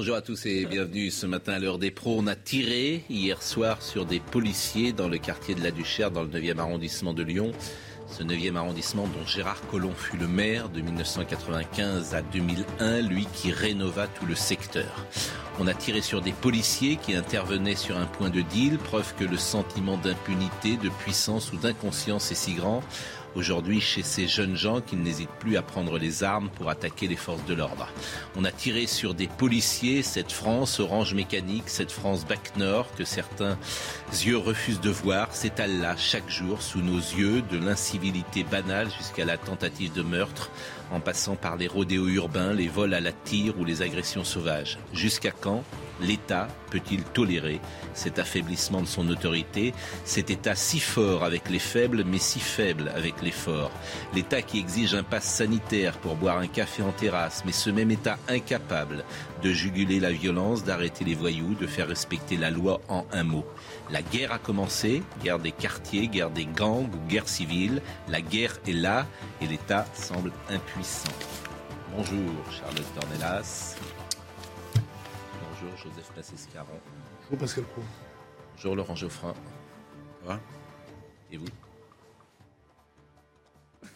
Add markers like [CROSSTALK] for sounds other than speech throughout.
Bonjour à tous et bienvenue ce matin à l'heure des pros. On a tiré hier soir sur des policiers dans le quartier de la Duchère, dans le 9e arrondissement de Lyon. Ce 9e arrondissement dont Gérard Collomb fut le maire de 1995 à 2001, lui qui rénova tout le secteur. On a tiré sur des policiers qui intervenaient sur un point de deal, preuve que le sentiment d'impunité, de puissance ou d'inconscience est si grand aujourd'hui chez ces jeunes gens qui n'hésitent plus à prendre les armes pour attaquer les forces de l'ordre. On a tiré sur des policiers, cette France orange mécanique, cette France bac nord que certains yeux refusent de voir, s'étale là chaque jour sous nos yeux de l'incivilité banale jusqu'à la tentative de meurtre en passant par les rodéos urbains, les vols à la tire ou les agressions sauvages. Jusqu'à quand l'État peut-il tolérer cet affaiblissement de son autorité, cet État si fort avec les faibles, mais si faible avec les forts? L'État qui exige un pass sanitaire pour boire un café en terrasse, mais ce même État incapable de juguler la violence, d'arrêter les voyous, de faire respecter la loi en un mot. La guerre a commencé, guerre des quartiers, guerre des gangs guerre civile. La guerre est là et l'État semble impuissant. Bonjour Charlotte Dornelas. Bonjour Joseph Massescaron. Bonjour Pascal Pro. Bonjour Laurent Geoffrin. Ça va? Et vous?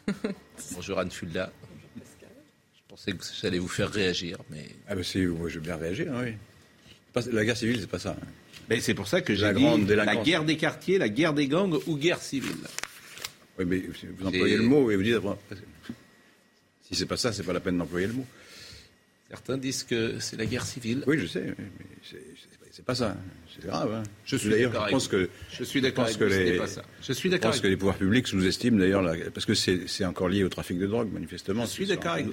[LAUGHS] Bonjour Anne Fulda. Je pensais que j'allais vous faire réagir, mais... Ah ben si, moi je veux bien réagir, hein, oui. La guerre civile, c'est pas ça. hein. Mais c'est pour ça que j'ai La dit la guerre des quartiers, la guerre des gangs ou guerre civile. Oui, mais vous employez le mot et vous dites... Si c'est pas ça, c'est pas la peine d'employer le mot. Certains disent que c'est la guerre civile. Oui, je sais, mais c'est- pas ça. hein. C'est grave. hein. Je suis D'ailleurs, d'accord je avec pense que Je suis d'accord que vous, les- n'est pas ça. Je suis je d'accord pense que les pouvoirs publics sous-estiment d'ailleurs, la- parce que c'est encore lié au trafic de drogue, manifestement. Je suis d'accord avec.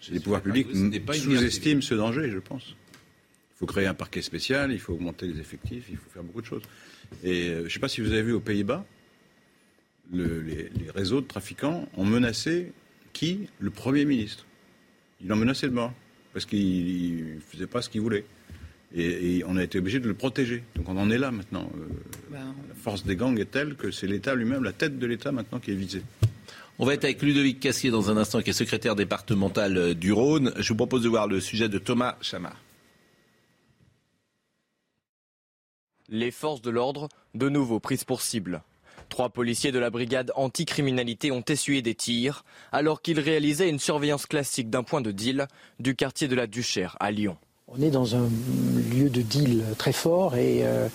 Je Les pouvoirs publics vous, sous-estiment ce danger, je pense. Il faut créer un parquet spécial, il faut augmenter les effectifs, il faut faire beaucoup de choses. Et euh, je ne sais pas si vous avez vu aux Pays-Bas, le- les, les réseaux de trafiquants ont menacé qui? Le Premier ministre. Ils l'ont menacé de mort, parce qu'il ne faisait pas ce qu'il voulait. Et, et on a été obligé de le protéger. Donc on en est là maintenant. Euh, La force des gangs est telle que c'est l'État lui-même, la tête de l'État maintenant qui est visée. On va être avec Ludovic Cassier dans un instant, qui est secrétaire départemental euh, du Rhône. Je vous propose de voir le sujet de Thomas Chamard. Les forces de l'ordre, de nouveau prises pour cible. Trois policiers de la brigade anticriminalité ont essuyé des tirs alors qu'ils réalisaient une surveillance classique d'un point de deal du quartier de la Duchère à Lyon. On est dans un lieu de deal très fort et euh,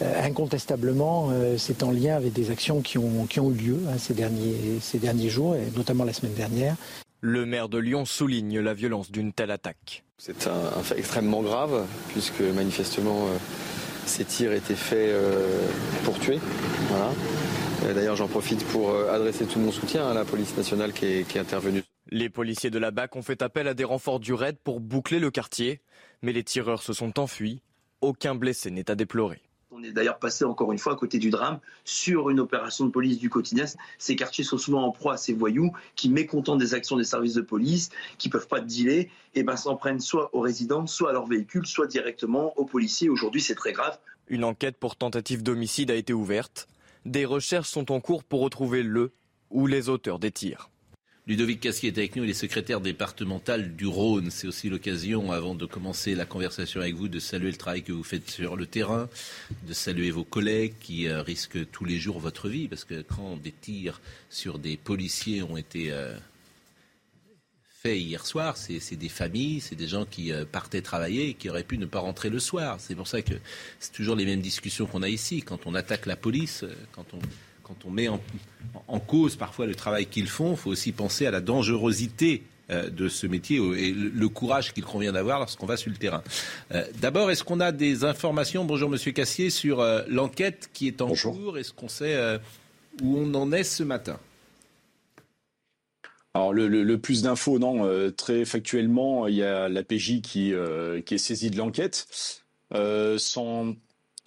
incontestablement, euh, c'est en lien avec des actions qui ont, qui ont eu lieu hein, ces, derniers, ces derniers jours, et notamment la semaine dernière. Le maire de Lyon souligne la violence d'une telle attaque. C'est un, un fait extrêmement grave, puisque manifestement euh, ces tirs étaient faits euh, pour tuer. Euh, D'ailleurs, j'en profite pour euh, adresser tout mon soutien à la police nationale qui est, qui est intervenue. Les policiers de la BAC ont fait appel à des renforts du RAID pour boucler le quartier, mais les tireurs se sont enfuis. Aucun blessé n'est à déplorer. On est d'ailleurs passé encore une fois à côté du drame sur une opération de police du quotidien. Ces quartiers sont souvent en proie à ces voyous qui, mécontents des actions des services de police, qui peuvent pas dealer, et ben s'en prennent soit aux résidents, soit à leurs véhicules, soit directement aux policiers. Aujourd'hui, c'est très grave. Une enquête pour tentative d'homicide a été ouverte. Des recherches sont en cours pour retrouver le ou les auteurs des tirs. Ludovic Cassier est avec nous, il est secrétaire départemental du Rhône. C'est aussi l'occasion, avant de commencer la conversation avec vous, de saluer le travail que vous faites sur le terrain, de saluer vos collègues qui euh, risquent tous les jours votre vie, parce que quand des tirs sur des policiers ont été euh, faits hier soir, c'est des familles, c'est des gens qui euh, partaient travailler et qui auraient pu ne pas rentrer le soir. C'est pour ça que c'est toujours les mêmes discussions qu'on a ici. Quand on attaque la police, quand on, quand on met en, en cause parfois le travail qu'ils font, il faut aussi penser à la dangerosité euh, de ce métier et le, courage qu'il convient d'avoir lorsqu'on va sur le terrain. Euh, D'abord, est-ce qu'on a des informations, bonjour Monsieur Cassier, sur euh, l'enquête qui est en cours? Est-ce qu'on sait euh, où on en est ce matin? Alors le, plus d'infos, non, très factuellement, il y a la PJ qui, qui est saisie de l'enquête, sans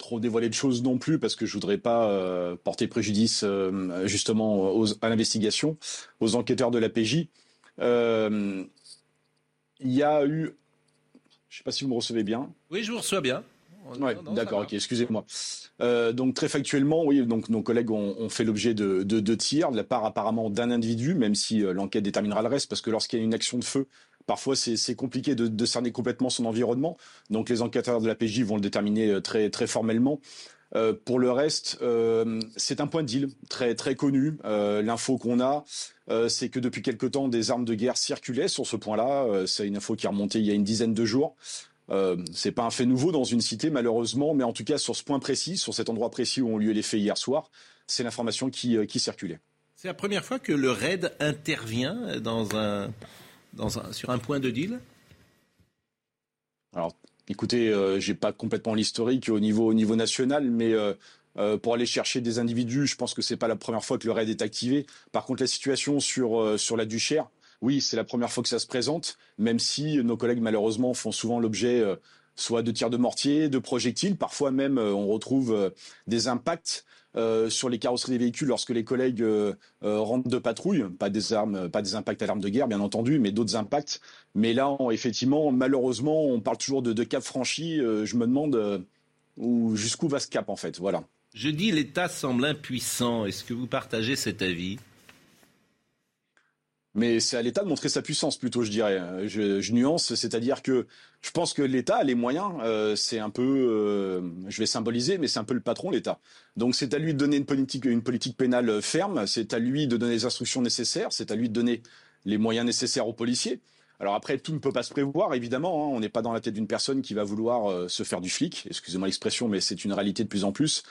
trop dévoiler de choses non plus, parce que je voudrais pas porter préjudice justement à l'investigation, aux enquêteurs de la PJ. il y a eu, je ne sais pas si vous me recevez bien. Oui, je vous reçois bien. Ouais, d'accord, ok, excusez-moi. Euh, donc très factuellement, oui, donc nos collègues ont, fait l'objet de, de, tirs de la part apparemment d'un individu, même si euh, l'enquête déterminera le reste, parce que lorsqu'il y a une action de feu, parfois c'est compliqué de, cerner complètement son environnement. Donc les enquêteurs de la PJ vont le déterminer euh, très très formellement. pour le reste, c'est un point de deal très très connu. L'info qu'on a, c'est que depuis quelque temps, des armes de guerre circulaient sur ce point-là. c'est une info qui est remontée il y a une dizaine de jours. Euh, c'est pas un fait nouveau dans une cité malheureusement, mais en tout cas sur ce point précis, sur cet endroit précis où ont lieu les faits hier soir, c'est l'information euh, qui circulait. C'est la première fois que le RAID intervient dans un, sur un point de deal Alors, écoutez, euh, j'ai pas complètement l'historique au niveau, au niveau national, mais euh, pour aller chercher des individus, je pense que c'est pas la première fois que le RAID est activé. Par contre, la situation sur, sur la Duchère, oui, c'est la première fois que ça se présente, même si nos collègues malheureusement font souvent l'objet euh, soit de tirs de mortier, de projectiles, parfois même euh, on retrouve euh, des impacts sur les carrosseries des véhicules lorsque les collègues rentrent de patrouille, pas des armes, pas des impacts à l'arme de guerre bien entendu, mais d'autres impacts. Mais là, effectivement, malheureusement, on parle toujours de, de cap franchi. je me demande jusqu'où va ce cap en fait. Voilà. Je dis l'État semble impuissant. Est-ce que vous partagez cet avis? Mais c'est à l'État de montrer sa puissance plutôt, je dirais. Je, nuance, c'est-à-dire que je pense que l'État a les moyens. Euh, c'est un peu, euh, je vais symboliser, mais c'est un peu le patron, l'État. Donc c'est à lui de donner une politique, une politique pénale ferme. C'est à lui de donner les instructions nécessaires. C'est à lui de donner les moyens nécessaires aux policiers. Alors après, tout ne peut pas se prévoir, évidemment. Hein. On n'est pas dans la tête d'une personne qui va vouloir euh, se faire du flic. Excusez-moi l'expression, mais c'est une réalité de plus en plus.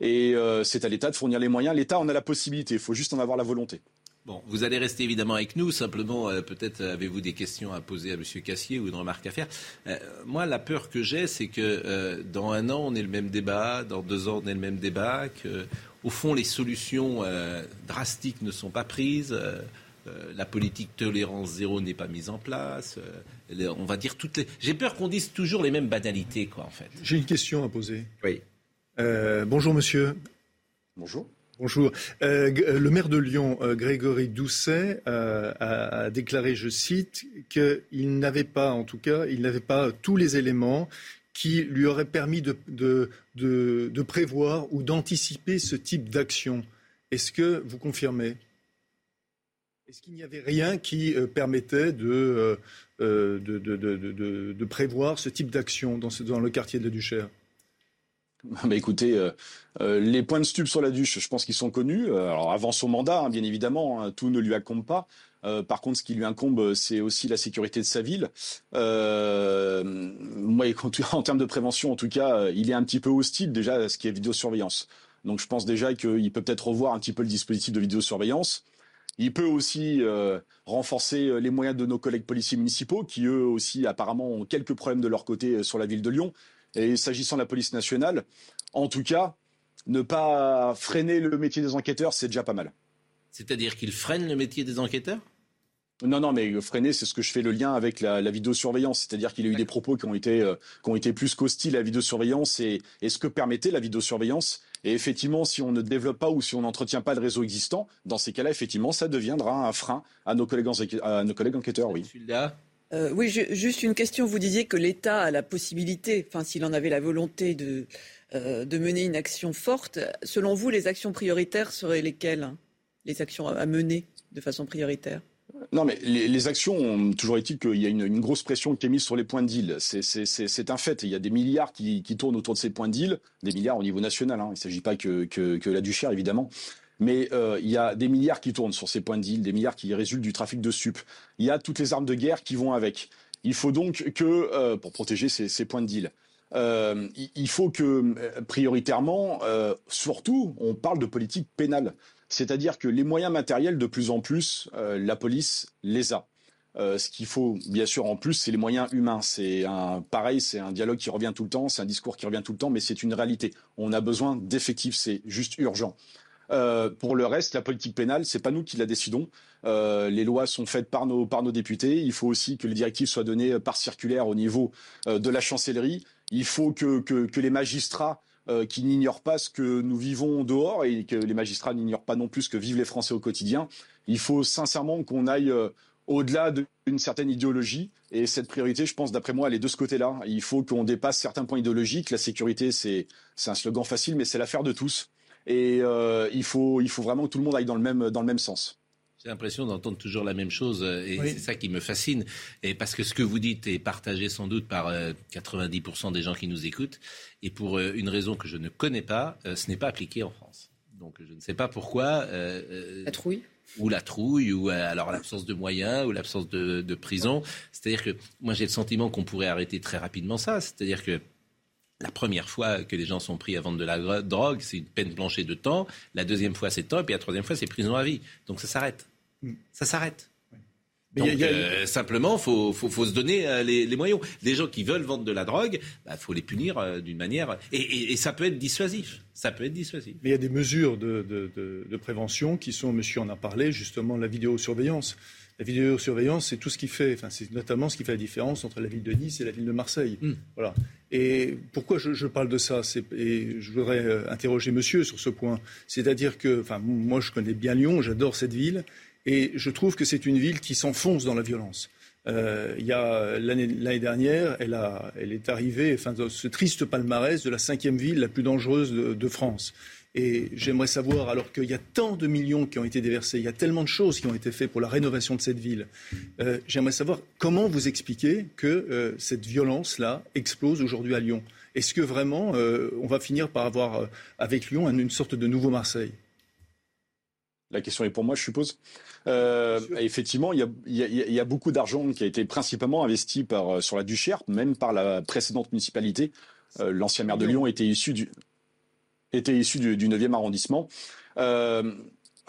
Et c'est à l'État de fournir les moyens. L'État en a la possibilité. Il faut juste en avoir la volonté. Bon, vous allez rester évidemment avec nous. Simplement, euh, peut-être avez-vous des questions à poser à M. Cassier ou une remarque à faire? Euh, moi, la peur que j'ai, c'est que euh, dans un an, on ait le même débat, dans deux ans, on ait le même débat, que, au fond, les solutions drastiques ne sont pas prises. la politique tolérance zéro n'est pas mise en place. on va dire toutes les. J'ai peur qu'on dise toujours les mêmes banalités, quoi, en fait. J'ai une question à poser. Oui. bonjour, monsieur. Bonjour. Bonjour. Euh, euh, le maire de Lyon, euh, Grégory Doucet, a, déclaré, je cite, qu'il n'avait pas, en tout cas, il n'avait pas tous les éléments qui lui auraient permis de, prévoir ou d'anticiper ce type d'action. Est-ce que vous confirmez? Est-ce qu'il n'y avait rien qui permettait de, prévoir ce type d'action dans, le quartier de Duchère? Bah écoutez, euh, euh, les points de stup sur la Duche, je pense qu'ils sont connus. Euh, alors avant son mandat, hein, bien évidemment, hein, tout ne lui incombe pas. par contre, ce qui lui incombe, c'est aussi la sécurité de sa ville. moi, [LAUGHS] en termes de prévention, en tout cas, il est un petit peu hostile déjà à ce qui est vidéosurveillance. Donc, je pense déjà qu'il peut peut-être revoir un petit peu le dispositif de vidéosurveillance. Il peut aussi renforcer les moyens de nos collègues policiers municipaux, qui eux aussi apparemment ont quelques problèmes de leur côté sur la ville de Lyon. Et s'agissant de la police nationale, en tout cas, ne pas freiner le métier des enquêteurs, c'est déjà pas mal. C'est-à-dire qu'ils freinent le métier des enquêteurs? Non, non, mais freiner, c'est ce que je fais le lien avec la, vidéosurveillance. C'est-à-dire qu'il y a eu des propos qui ont été, euh, qui ont été plus qu'hostiles à la vidéosurveillance et, et ce que permettait la vidéosurveillance. Et effectivement, si on ne développe pas ou si on n'entretient pas le réseau existant, dans ces cas-là, effectivement, ça deviendra un frein à nos collègues, à nos collègues enquêteurs, oui. Euh, oui, juste une question. Vous disiez que l'État a la possibilité, enfin s'il en avait la volonté de, euh, mener une action forte. Selon vous, les actions prioritaires seraient lesquelles hein Les actions à mener de façon prioritaire? Non, mais les, actions, toujours est-il qu'il y a une, grosse pression qui est mise sur les points de deal. C'est un fait. Il y a des milliards qui, tournent autour de ces points de deal, des milliards au niveau national. Hein. Il ne s'agit pas que, que, que la Duchère, évidemment mais euh, il y a des milliards qui tournent sur ces points de deal, des milliards qui résultent du trafic de sup. Il y a toutes les armes de guerre qui vont avec. Il faut donc que, euh, pour protéger ces, points de deal, euh, il faut que, prioritairement, surtout, on parle de politique pénale. C'est-à-dire que les moyens matériels, de plus en plus, la police les a. ce qu'il faut, bien sûr, en plus, c'est les moyens humains. C'est un pareil, c'est un dialogue qui revient tout le temps, c'est un discours qui revient tout le temps, mais c'est une réalité. On a besoin d'effectifs, c'est juste urgent. Pour le reste, la politique pénale, c'est pas nous qui la décidons. les lois sont faites par nos, par nos députés. Il faut aussi que les directives soient données par circulaire au niveau de la chancellerie. Il faut que, que, que les magistrats qui n'ignorent pas ce que nous vivons dehors et que les magistrats n'ignorent pas non plus ce que vivent les Français au quotidien. Il faut sincèrement qu'on aille au-delà d'une certaine idéologie. Et cette priorité, je pense, d'après moi, elle est de ce côté-là. Il faut qu'on dépasse certains points idéologiques. La sécurité, c'est un slogan facile, mais c'est l'affaire de tous. Et euh, il, faut, il faut vraiment que tout le monde aille dans le même, dans le même sens. J'ai l'impression d'entendre toujours la même chose et c'est ça qui me fascine. Et parce que ce que vous dites est partagé sans doute par 90% euh, des gens qui nous écoutent. Et pour euh, une raison que je ne connais pas, ce n'est pas appliqué en France. Donc je ne sais pas pourquoi. la trouille ou la trouille, ou euh, alors l'absence de moyens, ou l'absence de, prison. C'est-à-dire que moi j'ai le sentiment qu'on pourrait arrêter très rapidement ça. C'est-à-dire que la première fois que les gens sont pris à vendre de la drogue, c'est une peine planchée de temps. La deuxième fois, c'est temps. Et puis la troisième fois, c'est prison à vie. Donc ça s'arrête. Mm. Ça s'arrête. Donc, euh, simplement, il faut, se donner euh, les, moyens. Les gens qui veulent vendre de la drogue, il bah, faut les punir euh, d'une manière. Et, ça peut être dissuasif. Ça peut être dissuasif. Mais il y a des mesures de, prévention qui sont, monsieur en a parlé, justement, la vidéosurveillance. La vidéosurveillance, c'est tout ce qui fait, enfin, c'est notamment ce qui fait la différence entre la ville de Nice et la ville de Marseille. Hmm. Voilà. Et pourquoi je, parle de ça? Et je voudrais interroger monsieur sur ce point. C'est-à-dire que, enfin, moi, je connais bien Lyon, j'adore cette ville. Et je trouve que c'est une ville qui s'enfonce dans la violence. Euh, il y a l'année dernière, elle, a, elle, est arrivée, enfin, dans ce triste palmarès de la cinquième ville la plus dangereuse de, France. Et j'aimerais savoir, alors qu'il y a tant de millions qui ont été déversés, il y a tellement de choses qui ont été faites pour la rénovation de cette ville, euh, j'aimerais savoir comment vous expliquez que euh, cette violence-là explose aujourd'hui à Lyon. Est-ce que vraiment on va finir par avoir avec Lyon une sorte de nouveau Marseille? La question est pour moi, je suppose. Euh, effectivement, il y, a, beaucoup d'argent qui a été principalement investi par, euh, sur la Duchère, même par la précédente municipalité. Euh, l'ancien maire de Lyon était issu du, était issu du, du 9e arrondissement.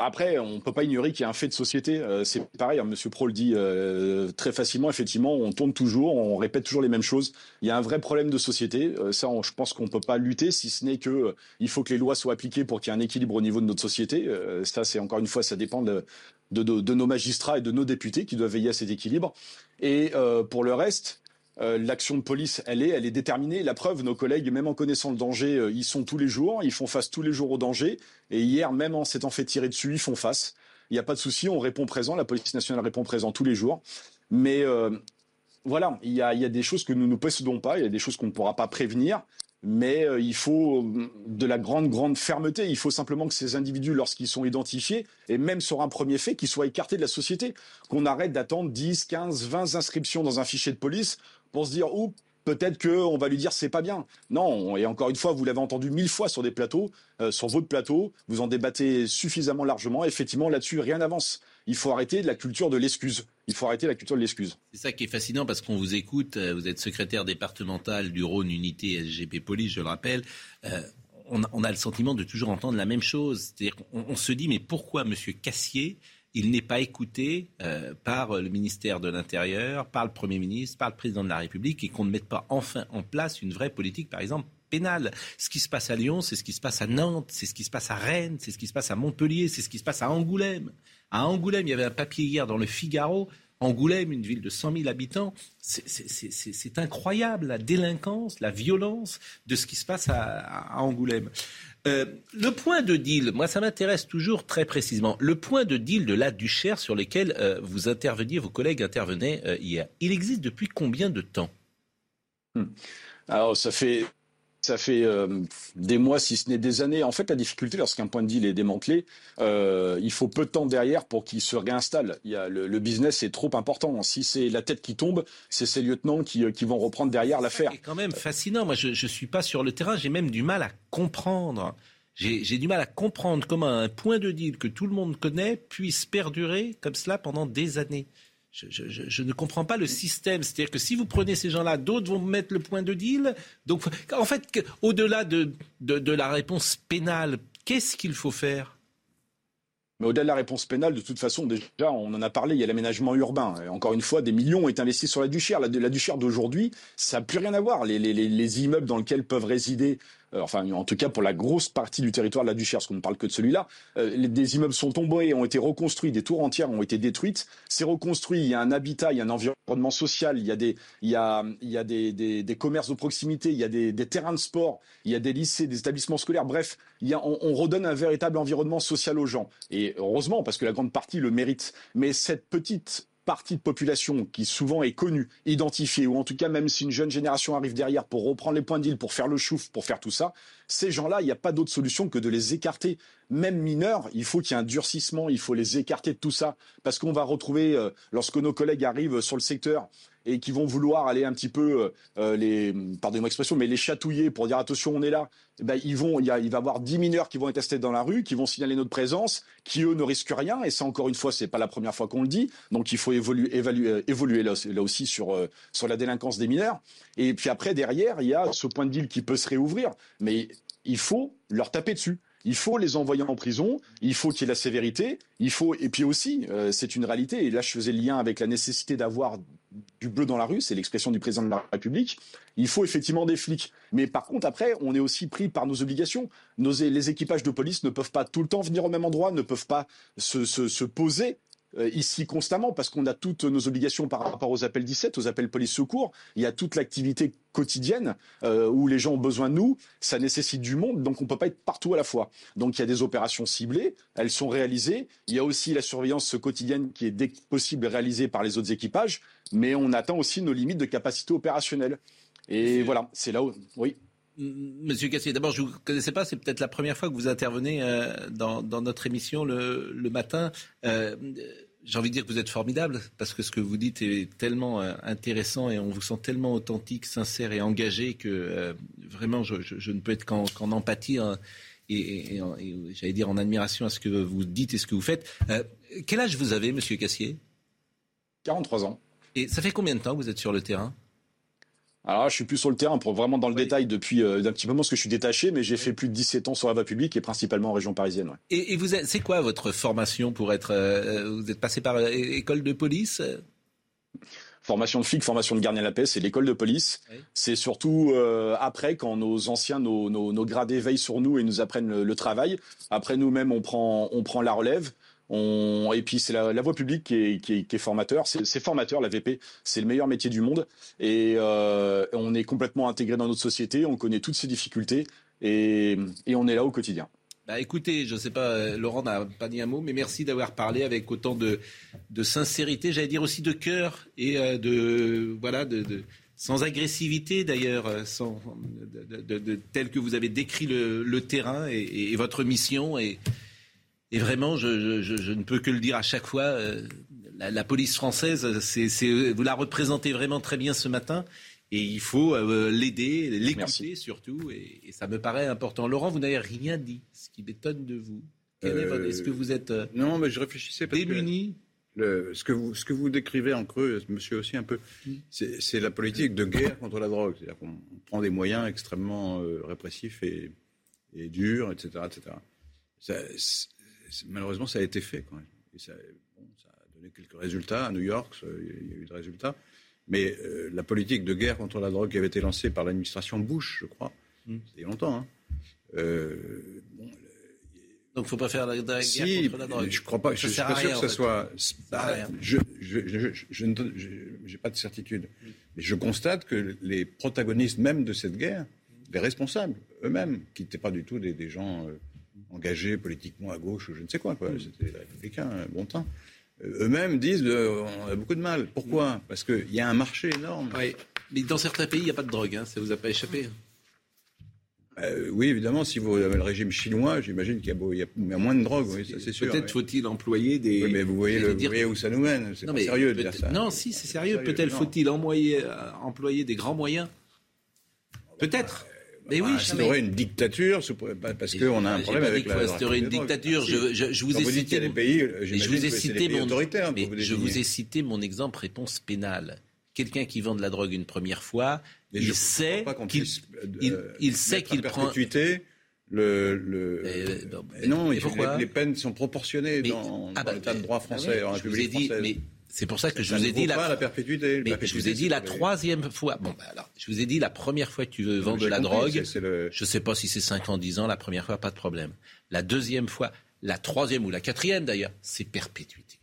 Après, on ne peut pas ignorer qu'il y a un fait de société. Euh, c'est pareil, hein, Monsieur Pro le dit euh, très facilement. Effectivement, on tourne toujours, on répète toujours les mêmes choses. Il y a un vrai problème de société. Euh, ça, je pense qu'on ne peut pas lutter, si ce n'est que il faut que les lois soient appliquées pour qu'il y ait un équilibre au niveau de notre société. ça, c'est encore une fois, ça dépend de, nos magistrats et de nos députés qui doivent veiller à cet équilibre. Et pour le reste, euh, l'action de police, elle est, elle est déterminée. La preuve, nos collègues, même en connaissant le danger, euh, ils sont tous les jours, ils font face tous les jours au danger. Et hier, même en s'étant fait tirer dessus, ils font face. Il n'y a pas de souci, on répond présent. La police nationale répond présent tous les jours. Mais euh, voilà, il y a, des choses que nous ne possédons pas, il y a des choses qu'on ne pourra pas prévenir. Mais il faut de la grande, grande fermeté. Il faut simplement que ces individus, lorsqu'ils sont identifiés, et même sur un premier fait, qu'ils soient écartés de la société. Qu'on arrête d'attendre 10, 15, 20 inscriptions dans un fichier de police pour se dire, ou peut-être qu'on va lui dire c'est pas bien. Non, et encore une fois, vous l'avez entendu mille fois sur des plateaux, euh, sur votre plateau, vous en débattez suffisamment largement. Effectivement, là-dessus, rien n'avance. Il faut arrêter de la culture de l'excuse. Il faut arrêter la culture de l'excuse. C'est ça qui est fascinant parce qu'on vous écoute. Euh, vous êtes secrétaire départemental du Rhône Unité SGP Police, je le rappelle. Euh, on, a, le sentiment de toujours entendre la même chose. C'est-à-dire qu'on on se dit mais pourquoi Monsieur Cassier il n'est pas écouté euh, par le ministère de l'Intérieur, par le Premier ministre, par le Président de la République et qu'on ne mette pas enfin en place une vraie politique, par exemple, pénale. Ce qui se passe à Lyon, c'est ce qui se passe à Nantes, c'est ce qui se passe à Rennes, c'est ce qui se passe à Montpellier, c'est ce qui se passe à Angoulême. À Angoulême, il y avait un papier hier dans le Figaro. Angoulême, une ville de 100 000 habitants, c'est incroyable la délinquance, la violence de ce qui se passe à Angoulême. Euh, le point de deal, moi ça m'intéresse toujours très précisément. Le point de deal de la Duchère sur lequel euh, vous interveniez, vos collègues intervenaient euh, hier, il existe depuis combien de temps? Hmm. Alors ça fait ça fait euh, des mois, si ce n'est des années. En fait, la difficulté lorsqu'un point de deal est démantelé, euh, il faut peu de temps derrière pour qu'il se réinstalle. Il y a, le, le, business est trop important. Si c'est la tête qui tombe, c'est ces lieutenants qui, euh, qui vont reprendre derrière l'affaire. C'est quand même fascinant. Moi, je ne suis pas sur le terrain. J'ai même du mal à comprendre. J'ai du mal à comprendre comment un point de deal que tout le monde connaît puisse perdurer comme cela pendant des années. Je, ne comprends pas le système. C'est-à-dire que si vous prenez ces gens-là, d'autres vont mettre le point de deal. Donc, en fait, au-delà de, de, la réponse pénale, qu'est-ce qu'il faut faire? Mais au-delà de la réponse pénale, de toute façon, déjà, on en a parlé, il y a l'aménagement urbain. Et encore une fois, des millions ont été investis sur la Duchère. La, Duchère d'aujourd'hui, ça n'a plus rien à voir. Les, les, les, immeubles dans lesquels peuvent résider enfin en tout cas pour la grosse partie du territoire de la Duchère, parce qu'on ne parle que de celui-là, euh, des immeubles sont tombés, ont été reconstruits, des tours entières ont été détruites. C'est reconstruit, il y a un habitat, il y a un environnement social, il y a des, il y a, il y a des, des, commerces de proximité, il y a des, terrains de sport, il y a des lycées, des établissements scolaires. Bref, il y a, on redonne un véritable environnement social aux gens. Et heureusement, parce que la grande partie le mérite. Mais cette petite partie de population qui souvent est connue, identifiée, ou en tout cas même si une jeune génération arrive derrière pour reprendre les points d'île, pour faire le chouf, pour faire tout ça, ces gens-là, il n'y a pas d'autre solution que de les écarter. Même mineurs, il faut qu'il y ait un durcissement, il faut les écarter de tout ça, parce qu'on va retrouver, euh, lorsque nos collègues arrivent sur le secteur, et qui vont vouloir aller un petit peu euh, euh les pardonnez-moi l'expression mais les chatouiller pour dire attention on est là. Eh ben ils vont il, y a, il va y avoir 10 mineurs qui vont être testés dans la rue qui vont signaler notre présence qui eux ne risquent rien. Et ça encore une fois c'est pas la première fois qu'on le dit. Donc il faut évoluer évaluer euh, évoluer là, aussi sur euh, sur la délinquance des mineurs. Et puis après derrière il y a ce point de deal qui peut se réouvrir. Mais il faut leur taper dessus. Il faut les envoyer en prison, il faut qu'il y ait la sévérité, il faut et puis aussi euh, c'est une réalité. Et là je faisais le lien avec la nécessité d'avoir du bleu dans la rue, c'est l'expression du président de la République. Il faut effectivement des flics, mais par contre après on est aussi pris par nos obligations. Nos, les équipages de police ne peuvent pas tout le temps venir au même endroit, ne peuvent pas se, se, se poser ici constamment parce qu'on a toutes nos obligations par rapport aux appels 17, aux appels police secours. Il y a toute l'activité quotidienne euh, où les gens ont besoin de nous. Ça nécessite du monde, donc on peut pas être partout à la fois. Donc il y a des opérations ciblées, elles sont réalisées. Il y a aussi la surveillance quotidienne qui est dès que possible réalisée par les autres équipages, mais on atteint aussi nos limites de capacité opérationnelle. Et voilà, c'est là où. Oui. Monsieur Cassier, d'abord, je ne vous connaissais pas, c'est peut-être la première fois que vous intervenez euh, dans, dans, notre émission le, le matin. Euh, j'ai envie de dire que vous êtes formidable, parce que ce que vous dites est tellement euh, intéressant et on vous sent tellement authentique, sincère et engagé que vraiment, je, je, je, ne peux être qu'en qu empathie hein, et, et, et j'allais dire en admiration à ce que vous dites et ce que vous faites. Quel âge vous avez, Monsieur Cassier? 43 ans. Et ça fait combien de temps que vous êtes sur le terrain? Alors là, je suis plus sur le terrain pour vraiment dans le oui. détail depuis euh, d'un petit moment parce que je suis détaché, mais j'ai fait plus de 17 ans sur la voie publique et principalement en région parisienne. Ouais. Et, et, vous, c'est quoi votre formation pour être euh, Vous êtes passé par euh, école de police Formation de flic, formation de gardien de la paix, c'est l'école de police. Oui. C'est surtout euh, après quand nos anciens, nos, nos, nos, gradés veillent sur nous et nous apprennent le, le travail. Après nous-mêmes, on prend, on prend la relève. Et puis c'est la, voie publique qui est, formateur. C'est formateur, la VP. C'est le meilleur métier du monde. Et euh, on est complètement intégré dans notre société. On connaît toutes ses difficultés. Et, on est là au quotidien. Bah écoutez, je ne sais pas, Laurent n'a pas dit un mot, mais merci d'avoir parlé avec autant de, sincérité, j'allais dire aussi de cœur et euh, de voilà sans agressivité d'ailleurs, euh, sans tel que vous avez décrit le, terrain et, et, et, votre mission et, et vraiment, je, je, je, ne peux que le dire à chaque fois, euh, la, la, police française, c'est, vous la représentez vraiment très bien ce matin. Et il faut euh, l'aider, l'écouter surtout, et, et, ça me paraît important. Laurent, vous n'avez rien dit, ce qui m'étonne de vous. Euh, Est-ce que vous êtes euh, non, mais je réfléchissais parce démuni que le, ce, que vous, ce que vous décrivez en creux, monsieur aussi un peu, c'est la politique de guerre contre la drogue. C'est-à-dire qu'on prend des moyens extrêmement répressifs et, et, durs, etc. etc. Ça, malheureusement, ça a été fait quand même. Et ça, bon, ça a donné quelques résultats. À New York, il y a eu des résultats. Mais euh, la politique de guerre contre la drogue qui avait été lancée par l'administration Bush, je crois, mmh. c'était il y a longtemps. Hein. Euh, bon, le... Donc, il ne faut pas faire la, la si, guerre contre la drogue. Je crois pas. je ne suis pas sûr que ce soit. Bah, je, je, je, je n'ai pas de certitude. Mais je constate que les protagonistes même de cette guerre, les responsables eux-mêmes, qui n'étaient pas du tout des, des gens euh, engagés politiquement à gauche ou je ne sais quoi, quoi. Mmh. c'était les républicains, bon temps eux-mêmes disent euh, on a beaucoup de mal. Pourquoi Parce qu'il y a un marché énorme. Oui. Mais dans certains pays, il n'y a pas de drogue. Hein. Ça ne vous a pas échappé euh, oui, évidemment, si vous avez le régime chinois, j'imagine qu'il y, y, a moins de drogue, oui, ça c'est sûr. Peut-être oui. faut-il employer des. Oui, mais vous voyez, le, dire... vous voyez où ça nous mène. C'est sérieux de dire ça. Non, si, c'est sérieux. Peut-être faut-il employer, euh, employer des grands moyens. Peut-être. Mais oui, instaurer une dictature parce qu'on a un problème avec la. instaurer une dictature. Je, je, je vous ai cité. Des pays, je vous ai cité mon. je vous ai cité mon exemple réponse pénale. Quelqu'un qui vend de la drogue une première fois, Mais il sait qu'il il, euh, il sait qu'il prend. Le, le... Et, non, il faut, les, les, peines sont proportionnées mais, dans, ah bah, dans l'état de droit français, ah ouais, en République dit, française. Mais C'est pour ça que je vous ai dit la... la perpétuité. Mais je vous ai dit la troisième fois. Bon, bah alors, je vous ai dit la première fois que tu veux vendre de la drogue. Je ne sais pas si c'est 5 ans, 10 ans. La première fois, pas de problème. La deuxième fois, la troisième ou la quatrième d'ailleurs, c'est perpétuité.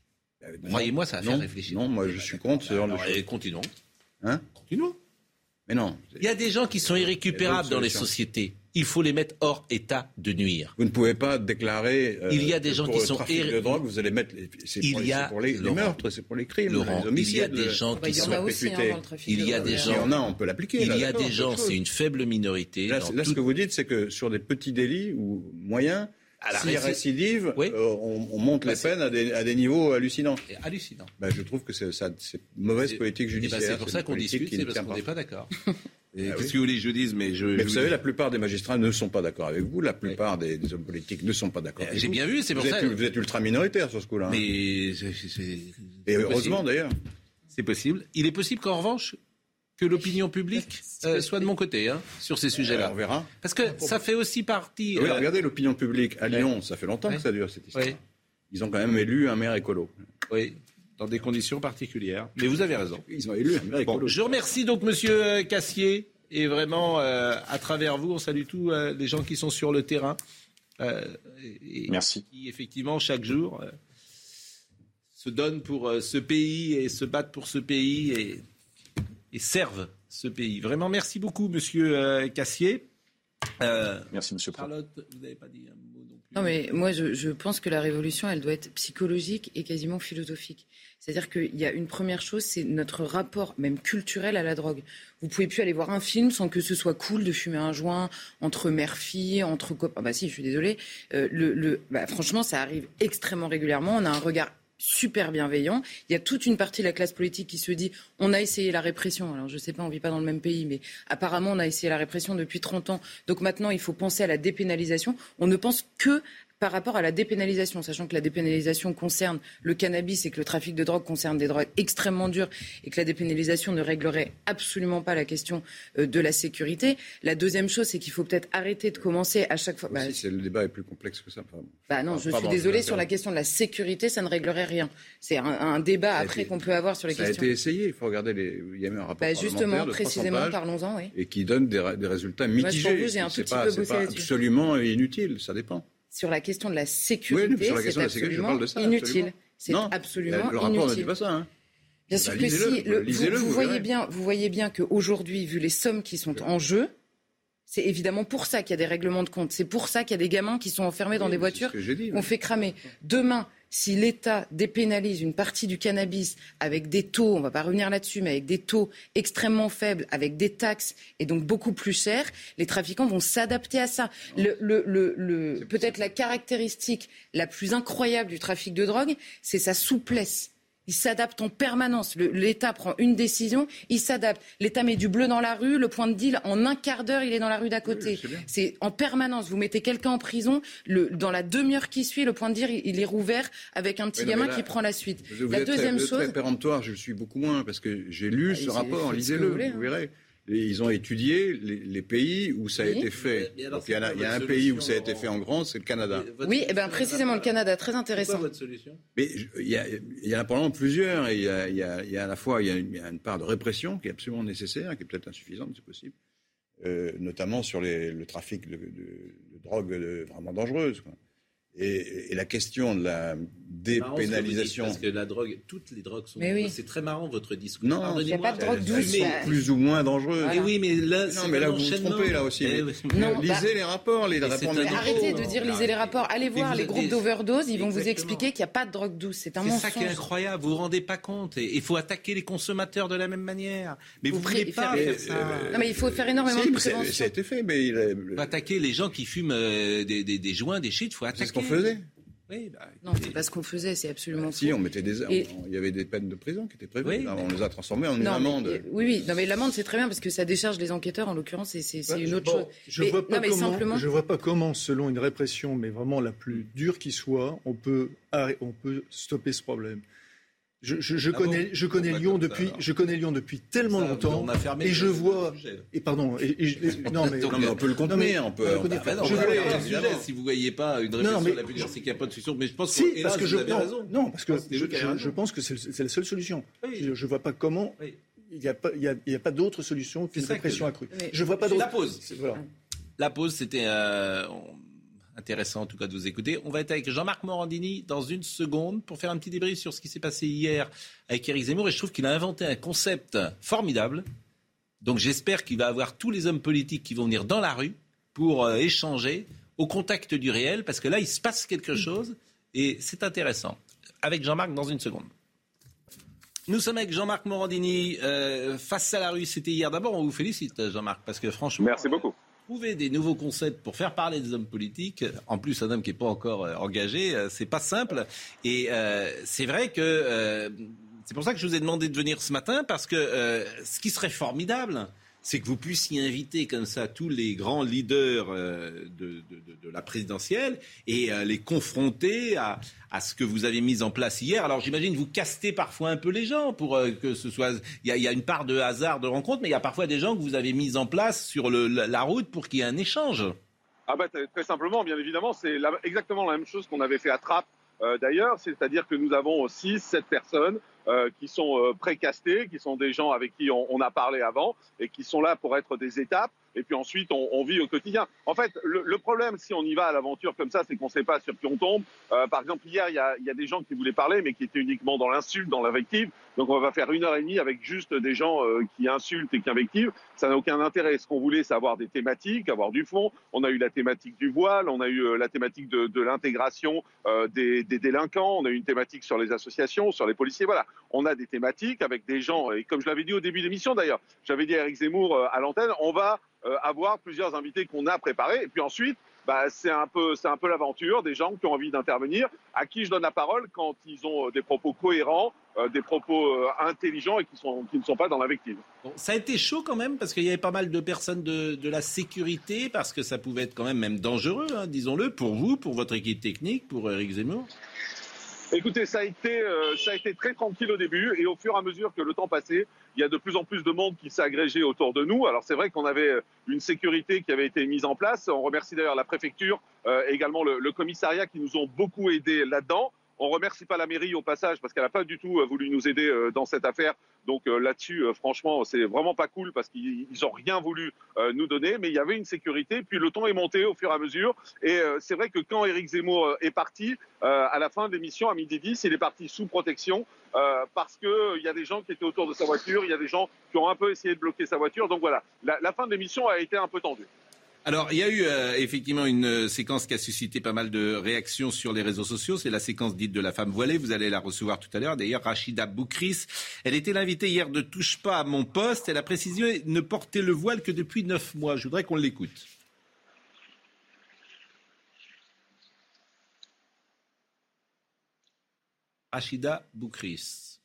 Croyez-moi, ça va faire réfléchir. Non, moi je suis contre ce Continuons. Hein? Continuons. Mais non. Il y a des gens qui sont irrécupérables dans les sociétés il faut les mettre hors état de nuire. Vous ne pouvez pas déclarer. Euh, il y a des gens qui sont trafic de drogue, vous allez mettre. C'est pour, il y a, pour les, meurtres, c'est pour les crimes, Laurent, les homicides. Il y a des gens qui sont perpétués. il y a des gens. Il y en a, on peut l'appliquer. Il y a des gens, c'est une faible minorité. Là, ce que vous dites, c'est que sur des petits délits ou moyens. S'il y a récidive, euh, on, monte les peines à des, niveaux hallucinants. Hallucinant. Ben, je trouve que c'est mauvaise politique eh ben, judiciaire. c'est pour ça qu'on discute, c'est parce qu'on n'est pas d'accord. [LAUGHS] Ah qu'est-ce que vous voulez que je dise? Mais, je, vous, savez, la plupart des magistrats ne sont pas d'accord avec vous. La plupart des, hommes politiques ne sont pas d'accord avec vous. J'ai bien vu, c'est pour vous ça. Êtes, vous êtes ultra minoritaire sur ce coup-là. Hein. Mais et heureusement d'ailleurs. C'est possible. Il est possible qu'en revanche, que l'opinion publique euh, soit de mon côté hein, sur ces sujets-là. on verra. Parce que ça fait aussi partie. Oui, euh, regardez l'opinion publique à Lyon, ça fait longtemps que ça dure cette histoire. Ils ont quand même élu un maire écolo. Oui dans des conditions particulières. Mais vous avez raison. Ils ont élu je remercie donc Monsieur euh, Cassier et vraiment, euh, à travers vous, on salue tous euh, les gens qui sont sur le terrain. Euh, Merci. Qui, effectivement, chaque jour, se donnent pour ce pays et se battent pour ce pays et, et servent ce pays. Vraiment, merci beaucoup, monsieur Cassier. merci, monsieur Charlotte, vous n'avez pas dit un mot non plus. Non, mais moi, je, je pense que la révolution, elle doit être psychologique et quasiment philosophique. C'est-à-dire qu'il y a une première chose, c'est notre rapport même culturel à la drogue. Vous pouvez plus aller voir un film sans que ce soit cool de fumer un joint entre mère-fille, entre copains. Bah si, je suis désolée. Euh, bah, franchement, ça arrive extrêmement régulièrement. On a un regard super bienveillant. Il y a toute une partie de la classe politique qui se dit on a essayé la répression. Alors je ne sais pas, on vit pas dans le même pays, mais apparemment on a essayé la répression depuis 30 ans. Donc maintenant il faut penser à la dépénalisation. On ne pense que par rapport à la dépénalisation, sachant que la dépénalisation concerne le cannabis et que le trafic de drogue concerne des drogues extrêmement dures et que la dépénalisation ne réglerait absolument pas la question euh, de la sécurité. La deuxième chose, c'est qu'il faut peut-être arrêter de commencer à chaque fois. Bah, si le débat est plus complexe que ça. Bah non, je suis désolé sur la question de la sécurité, ça ne réglerait rien. C'est un, débat après qu'on peut avoir sur les questions. Ça a été essayé. Il faut regarder les. Il y a eu un rapport bah justement, précisément, parlons-en, oui. Et qui donne des, résultats mitigés. C'est pas, pas absolument inutile. Ça dépend sur la question de la sécurité, c'est absolument inutile. C'est absolument le rapport ne dit pas ça. Hein. Bien sûr bah, que si. vous, voyez bien, vous voyez bien qu'aujourd'hui, vu les sommes qui sont en jeu, c'est évidemment pour ça qu'il y a des règlements de compte. C'est pour ça qu'il y a des gamins qui sont enfermés dans des voitures qu'on fait cramer. Demain, si l'État dépénalise une partie du cannabis avec des taux, on ne va pas revenir là-dessus, mais avec des taux extrêmement faibles, avec des taxes et donc beaucoup plus chers, les trafiquants vont s'adapter à ça. Peut-être la caractéristique la plus incroyable du trafic de drogue, c'est sa souplesse. Il s'adapte en permanence. L'État prend une décision, il s'adapte. L'État met du bleu dans la rue, le point de deal, en un quart d'heure, il est dans la rue d'à côté. c'est en permanence. Vous mettez quelqu'un en prison, le, dans la demi-heure qui suit, le point de deal, il est rouvert avec un petit gamin qui prend la suite. la deuxième chose. Très péremptoire, je le suis beaucoup moins parce que j'ai lu ah, ce rapport, lisez-le, vous, hein. verrez ils ont étudié les, pays où ça a été fait. il y, a, un pays où ça a été fait en grand, c'est le Canada. Oui, et eh ben précisément le Canada, très intéressant. votre solution Mais il y, a, il y en a probablement plusieurs. il, y a, il, y a, à la fois il y a, une, part de répression qui est absolument nécessaire, qui est peut-être insuffisante, c'est possible, euh, notamment sur le trafic de, de, de drogue vraiment dangereuse. Quoi. Et, la question de la dépénalisation. parce que la drogue, toutes les drogues sont. C'est très marrant votre discours. Non, il n'y a pas de drogue douce. Plus ou moins dangereuse. Mais oui, mais là, non, mais là vous vous trompez là aussi. Eh non, lisez bah, les rapports, les rapports. Arrêtez de dire lisez les rapports. Allez voir les groupes d'overdose, ils vont vous expliquer qu'il n'y a pas de drogue douce. C'est un mensonge. C'est ça qui est incroyable. Vous vous rendez pas compte. Il faut attaquer les consommateurs de la même manière. Mais vous ne pas faire ça. Non, mais il faut faire énormément de prévention. Ça a été fait, mais il attaquer les gens qui fument euh, des joints, des shit. Il faut attaquer. C'est ce qu'on faisait. Oui, bah, non, c'est pas ce qu'on faisait, c'est absolument Si, on mettait des, il y avait des peines de prison qui étaient prévues. on les a transformées en une amende. oui, oui, non, mais l'amende c'est très bien parce que ça décharge les enquêteurs. En l'occurrence, c'est une autre chose. Je ne vois pas comment, je vois pas comment, selon une répression, mais vraiment la plus dure qui soit, on peut, on peut stopper ce problème. Je, ah connais, je connais Lyon depuis, je connais Lyon depuis tellement longtemps, et je vois, et pardon, non mais, on peut le contenir, on peut. je si vous voyez pas une réflexion mais, la c'est qu'il n'y a pas de solution. Mais je pense si, que, parce que je, raison. non, parce que je, pense que c'est la seule solution. Je, ne vois pas comment. Il n'y a pas, il a, pas d'autre solution qu'une répression accrue. Je vois pas d'autre. La pause. La pause, c'était. Intéressant en tout cas de vous écouter. On va être avec Jean-Marc Morandini dans une seconde pour faire un petit débrief sur ce qui s'est passé hier avec Éric Zemmour. Et je trouve qu'il a inventé un concept formidable. Donc j'espère qu'il va avoir tous les hommes politiques qui vont venir dans la rue pour euh, échanger au contact du réel, parce que là, il se passe quelque chose et c'est intéressant. Avec Jean-Marc dans une seconde. Nous sommes avec Jean-Marc Morandini. Euh, face à la rue, c'était hier. D'abord, on vous félicite, Jean-Marc, parce que franchement. Merci beaucoup trouver des nouveaux concepts pour faire parler des hommes politiques, en plus un homme qui n'est pas encore euh, engagé, euh, c'est pas simple. Et euh, c'est vrai que c'est pour ça que je vous ai demandé de venir ce matin, parce que ce qui serait formidable, c'est que vous puissiez inviter comme ça tous les grands leaders euh, de, la présidentielle et euh, les confronter à, ce que vous avez mis en place hier. Alors j'imagine vous castez parfois un peu les gens pour euh, que ce soit... Il y, a une part de hasard de rencontre, mais il y a parfois des gens que vous avez mis en place sur la, route pour qu'il y ait un échange. Ah bah, très simplement, bien évidemment, c'est exactement la même chose qu'on avait fait à Trappes d'ailleurs, c'est-à-dire que nous avons 6, 7 personnes euh, qui sont euh, précastés, qui sont des gens avec qui on, on, a parlé avant et qui sont là pour être des étapes. Et puis ensuite, on, on vit au quotidien. En fait, le, le, problème, si on y va à l'aventure comme ça, c'est qu'on ne sait pas sur qui on tombe. Euh, par exemple, hier, il y, a, y, a, des gens qui voulaient parler, mais qui étaient uniquement dans l'insulte, dans l'invective. Donc, on va faire une heure et demie avec juste des gens euh, qui insultent et qui invectivent. Ça n'a aucun intérêt. Ce qu'on voulait, c'est avoir des thématiques, avoir du fond. On a eu la thématique du voile, on a eu la thématique de, de l'intégration des, des délinquants, on a eu une thématique sur les associations, sur les policiers. Voilà, on a des thématiques avec des gens, et comme je l'avais dit au début de l'émission d'ailleurs, j'avais dit à Eric Zemmour euh, à l'antenne, on va euh, avoir plusieurs invités qu'on a préparés, et puis ensuite, bah, c'est un peu, peu l'aventure des gens qui ont envie d'intervenir, à qui je donne la parole quand ils ont euh, des propos cohérents, des propos intelligents et qui, ne sont pas dans l'invective. Bon, ça a été chaud quand même parce qu'il y avait pas mal de personnes de, de, la sécurité, parce que ça pouvait être quand même même dangereux, hein, disons-le, pour vous, pour votre équipe technique, pour Eric Zemmour? Écoutez, ça a été euh, ça a été très tranquille au début et au fur et à mesure que le temps passait, il y a de plus en plus de monde qui s'est agrégé autour de nous. Alors c'est vrai qu'on avait une sécurité qui avait été mise en place. On remercie d'ailleurs la préfecture, euh, également le, le, commissariat qui nous ont beaucoup aidés là-dedans. On remercie pas la mairie au passage parce qu'elle n'a pas du tout euh, voulu nous aider euh, dans cette affaire. Donc euh, là-dessus, franchement, c'est vraiment pas cool parce qu'ils ont rien voulu nous donner. Mais il y avait une sécurité. Puis le ton est monté au fur et à mesure. Et c'est vrai que quand Éric Zemmour est parti, à la fin de l'émission, à midi 10, il est parti sous protection parce qu'il y a des gens qui étaient autour de sa voiture. Il y a des gens qui ont un peu essayé de bloquer sa voiture. Donc voilà, la, la fin de l'émission a été un peu tendue. Alors, il y a eu euh, effectivement une euh, séquence qui a suscité pas mal de réactions sur les réseaux sociaux. C'est la séquence dite de la femme voilée. Vous allez la recevoir tout à l'heure. D'ailleurs, Rachida Boukris, elle était l'invitée hier de Touche pas à mon poste. Elle a précisé ne porter le voile que depuis neuf mois. Je voudrais qu'on l'écoute. Rachida Boukris.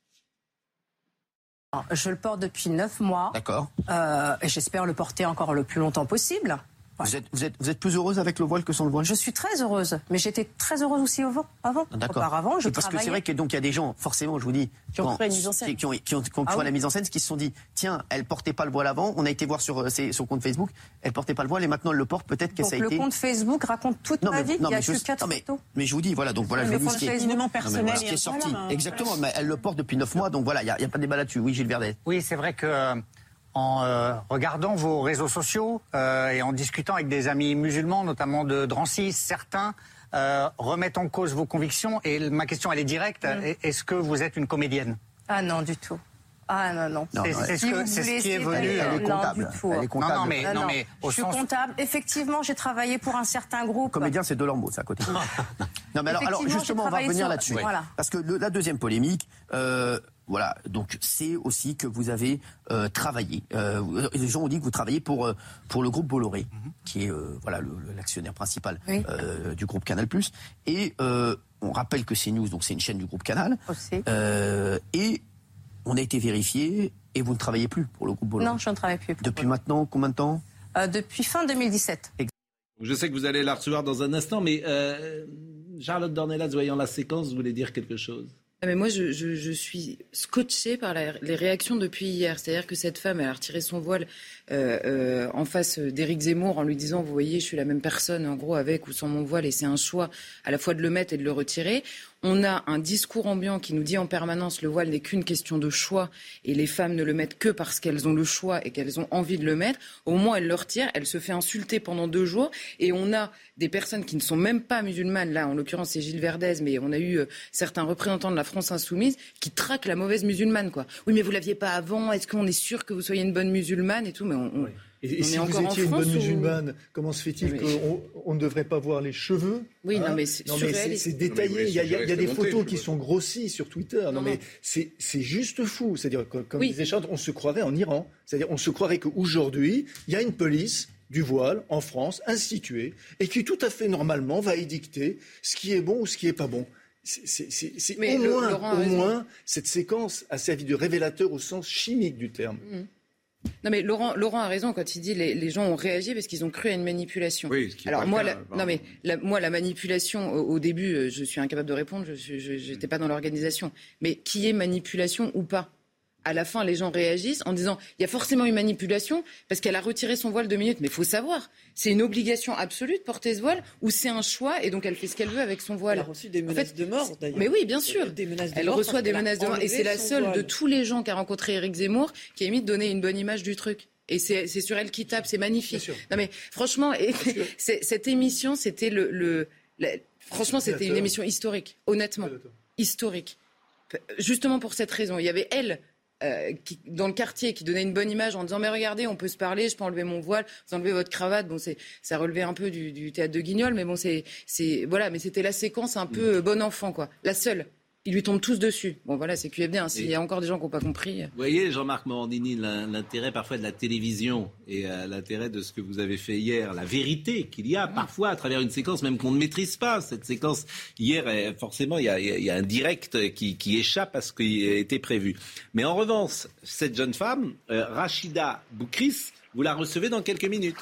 Je le porte depuis neuf mois. D'accord. Euh, et j'espère le porter encore le plus longtemps possible. Vous, êtes, vous, êtes, vous êtes plus heureuse avec le voile que sans le voile Je suis très heureuse, mais j'étais très heureuse aussi avant. avant. D'accord. Auparavant, je Parce que c'est vrai qu'il y a des gens, forcément, je vous dis, qui ont fait une mise en scène, qui, ont, qui ont, qui ont ah la mise en scène, qui se sont dit, tiens, elle portait pas le voile avant. On a été voir sur euh, son compte Facebook, elle portait pas le voile et maintenant elle le porte. Peut-être que ça a le été. Le compte Facebook raconte toute ma vie. il y a que quatre mais, photos. Mais je vous dis, voilà, donc voilà, je vous dis ce qui est, personnel, ce qui est sorti. Exactement, mais elle le porte depuis neuf mois, donc voilà, il n'y a, a, pas de débat là-dessus. Oui, Gilles Verdet. Oui, c'est vrai que euh, en euh, regardant vos réseaux sociaux euh, et en discutant avec des amis musulmans, notamment de Drancy, certains euh, remettent en cause vos convictions. Et ma question, elle est directe. Mm. Est-ce que vous êtes une comédienne? Ah non, du tout. Ah non, non. C'est ce, ce, qui est venu. Elle est comptable. Non, du tout. Elle est comptable. Non, mais, non, mais je suis comptable. Effectivement, j'ai travaillé pour un certain groupe. Comédien, c'est de c'est à côté. [LAUGHS] non, mais alors, alors justement, on va revenir là-dessus. Voilà. Parce que le, la deuxième polémique, euh, voilà, donc c'est aussi que vous avez euh, travaillé. Euh, les gens ont dit que vous travaillez pour euh, pour le groupe Bolloré, mhm. qui est euh, voilà l'actionnaire principal euh, du groupe Canal+. Et on rappelle que CNews, donc c'est une chaîne du groupe Canal. et on a été vérifié et vous ne travaillez plus pour le groupe Bolloré. Non, je ne travaille plus. Depuis maintenant, combien de temps? Depuis fin 2017. Je sais que vous allez la recevoir dans un instant, mais Charlotte Dornelas, voyant la séquence, voulait dire quelque chose Ah, mais moi, je, suis scotché par les réactions depuis hier. C'est-à-dire que cette femme, elle a retiré son voile euh, euh, en face d'Éric Zemmour en lui disant, vous voyez, je suis la même personne, en gros, avec ou sans mon voile, et c'est un choix à la fois de le mettre et de le retirer. On a un discours ambiant qui nous dit en permanence le voile n'est qu'une question de choix et les femmes ne le mettent que parce qu'elles ont le choix et qu'elles ont envie de le mettre. Au moins, elle le retire, elle se fait insulter pendant deux jours et on a des personnes qui ne sont même pas musulmanes. Là, en l'occurrence, c'est Gilles Verdez, mais on a eu euh, certains représentants de la France insoumise qui traquent la mauvaise musulmane. Quoi. Oui, mais vous l'aviez pas avant. Est-ce qu'on est sûr que vous soyez une bonne musulmane et tout? Mais on, et, si vous étiez une bonne musulmane, comment se fait-il qu'on ne devrait pas voir les cheveux Oui, non, hein mais c'est détaillé. Il y a, des photos qui sont grossies sur Twitter. Non, mais c'est juste fou. C'est-à-dire, comme disait Charles, on se croirait en Iran. C'est-à-dire, on se croirait qu'aujourd'hui, il y a une police du voile en France instituée et qui tout à fait normalement va édicter ce qui est bon ou ce qui n'est pas bon. C'est au, moins, au moins cette séquence a servi de révélateur au sens chimique du terme. Mm. Non mais Laurent, Laurent a raison quand il dit les, les gens ont réagi parce qu'ils ont cru à une manipulation. Oui, Alors moi, la, non mais moi la manipulation au, début, euh, je suis incapable de répondre, je n'étais pas dans l'organisation. Mais qui est manipulation ou pas? À la fin, les gens réagissent en disant il y a forcément une manipulation parce qu'elle a retiré son voile deux minutes. Mais il faut savoir, c'est une obligation absolue de porter ce voile ou c'est un choix et donc elle fait ce qu'elle veut avec son voile. Elle a reçu des menaces de mort d'ailleurs. Mais oui, bien sûr. elle reçoit des menaces de mort et c'est la seule de tous les gens qu'a rencontré Eric Zemmour qui a mis de donner une bonne image du truc. Et c'est sur elle qui tape, c'est magnifique. Non mais franchement, [LAUGHS] cette émission, c'était le, franchement, c'était une émission historique, honnêtement, historique. Justement pour cette raison, il y avait elle euh, qui, dans le quartier qui donnait une bonne image en disant mais regardez on peut se parler je peux enlever mon voile vous enlevez votre cravate. Bon c'est ça relevait un peu du, du théâtre de Guignol mais bon c'est c'est voilà mais c'était la séquence un peu mm. bon enfant quoi. La seule ils lui tombent tous dessus. Bon, voilà, c'est QFD. Hein. S'il y a encore des gens qui n'ont pas compris. Vous voyez, Jean-Marc Morandini, l'intérêt parfois de la télévision et euh, l'intérêt de ce que vous avez fait hier, la vérité qu'il y a mm. parfois à travers une séquence, même qu'on ne maîtrise pas. Cette séquence, hier, forcément, il y a, un direct qui, échappe à ce qui était prévu. Mais en revanche, cette jeune femme, euh, Rachida Boukris, vous la recevez dans quelques minutes.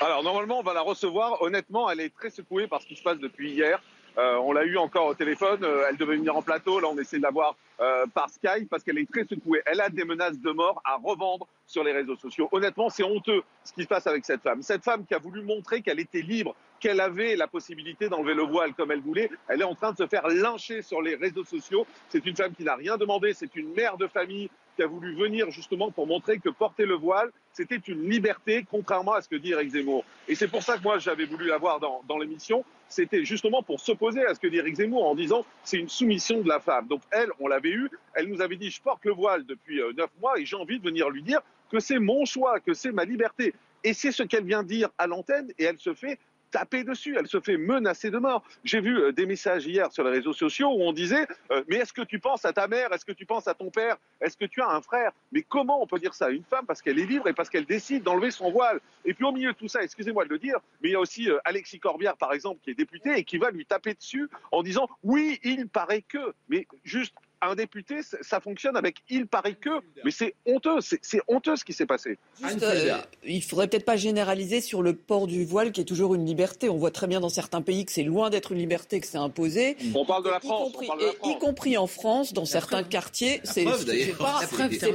Alors, normalement, on va la recevoir. Honnêtement, elle est très secouée par ce qui se passe depuis hier. Euh, on l'a eu encore au téléphone. Euh, elle devait venir en plateau. Là, on essaie de la voir euh, par Skype parce qu'elle est très secouée. Elle a des menaces de mort à revendre sur les réseaux sociaux. Honnêtement, c'est honteux ce qui se passe avec cette femme. Cette femme qui a voulu montrer qu'elle était libre, qu'elle avait la possibilité d'enlever le voile comme elle voulait. Elle est en train de se faire lyncher sur les réseaux sociaux. C'est une femme qui n'a rien demandé. C'est une mère de famille qui a voulu venir justement pour montrer que porter le voile, c'était une liberté, contrairement à ce que dit Eric Zemmour. Et c'est pour ça que moi, j'avais voulu la voir dans, dans l'émission. C'était justement pour s'opposer à ce que dit Eric Zemmour en disant c'est une soumission de la femme. Donc elle, on l'avait eu, elle nous avait dit je porte le voile depuis euh, neuf mois et j'ai envie de venir lui dire que c'est mon choix, que c'est ma liberté. Et c'est ce qu'elle vient dire à l'antenne et elle se fait taper dessus, elle se fait menacer de mort. J'ai vu euh, des messages hier sur les réseaux sociaux où on disait euh, Mais est-ce que tu penses à ta mère? Est-ce que tu penses à ton père? Est-ce que tu as un frère? Mais comment on peut dire ça à une femme? Parce qu'elle est libre et parce qu'elle décide d'enlever son voile. Et puis au milieu de tout ça, excusez-moi de le dire, mais il y a aussi euh, Alexis Corbière, par exemple, qui est député et qui va lui taper dessus en disant Oui, il paraît que. Mais juste un député, ça fonctionne avec il paraît que, mais c'est honteux, c'est honteux ce qui s'est passé. Juste, euh, il faudrait peut-être pas généraliser sur le port du voile qui est toujours une liberté. On voit très bien dans certains pays que c'est loin d'être une liberté, que c'est imposé. On parle de la France, y compris, y compris en France, dans certains quartiers, c'est pas,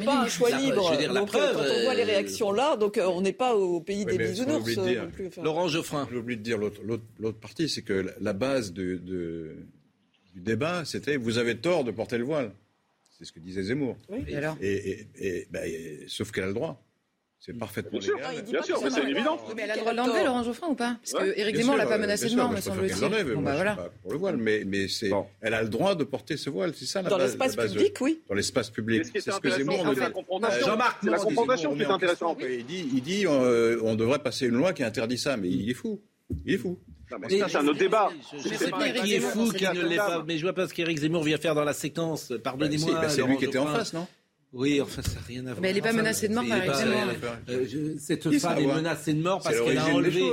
pas, un choix libre. donc, euh, quand on voit les euh, réactions là, donc on n'est pas au pays des bisounours non plus. Laurent Geoffrin. J'ai oublié de dire l'autre partie, c'est que la base de du débat, c'était vous avez tort de porter le voile. C'est ce que disait Zemmour. Oui, et, alors et, ben, sauf qu'elle a le droit. C'est parfaitement bien légal. Sûr, bien sûr, mais c'est évident. Mais elle a le droit de l'enlever, Laurent Geoffrin, ou pas? Parce que Éric Zemmour l'a pas menacé de mort, me semble-t-il. Bon, bah, voilà. pas pour le voile, mais, mais c'est, elle a le droit de porter ce voile, c'est ça la Dans l'espace public, oui. Dans l'espace public. C'est ce que Zemmour ne Jean-Marc, c'est la confrontation qui est intéressante. Il dit, il dit, on devrait passer une loi qui interdit ça, mais il est fou. Il est fou mais ça, c'est un autre débat. Je ne sais pas qui est fou, qui ne l'est pas. Mais je vois pas ce qu'Éric Zemmour vient faire dans la séquence. Pardonnez-moi. Bah, c'est lui qui était en face, non oui, enfin, ça n'a rien à voir. Mais elle n'est pas menacée de mort, par exemple. cette femme est menacée de mort parce qu'elle a enlevé.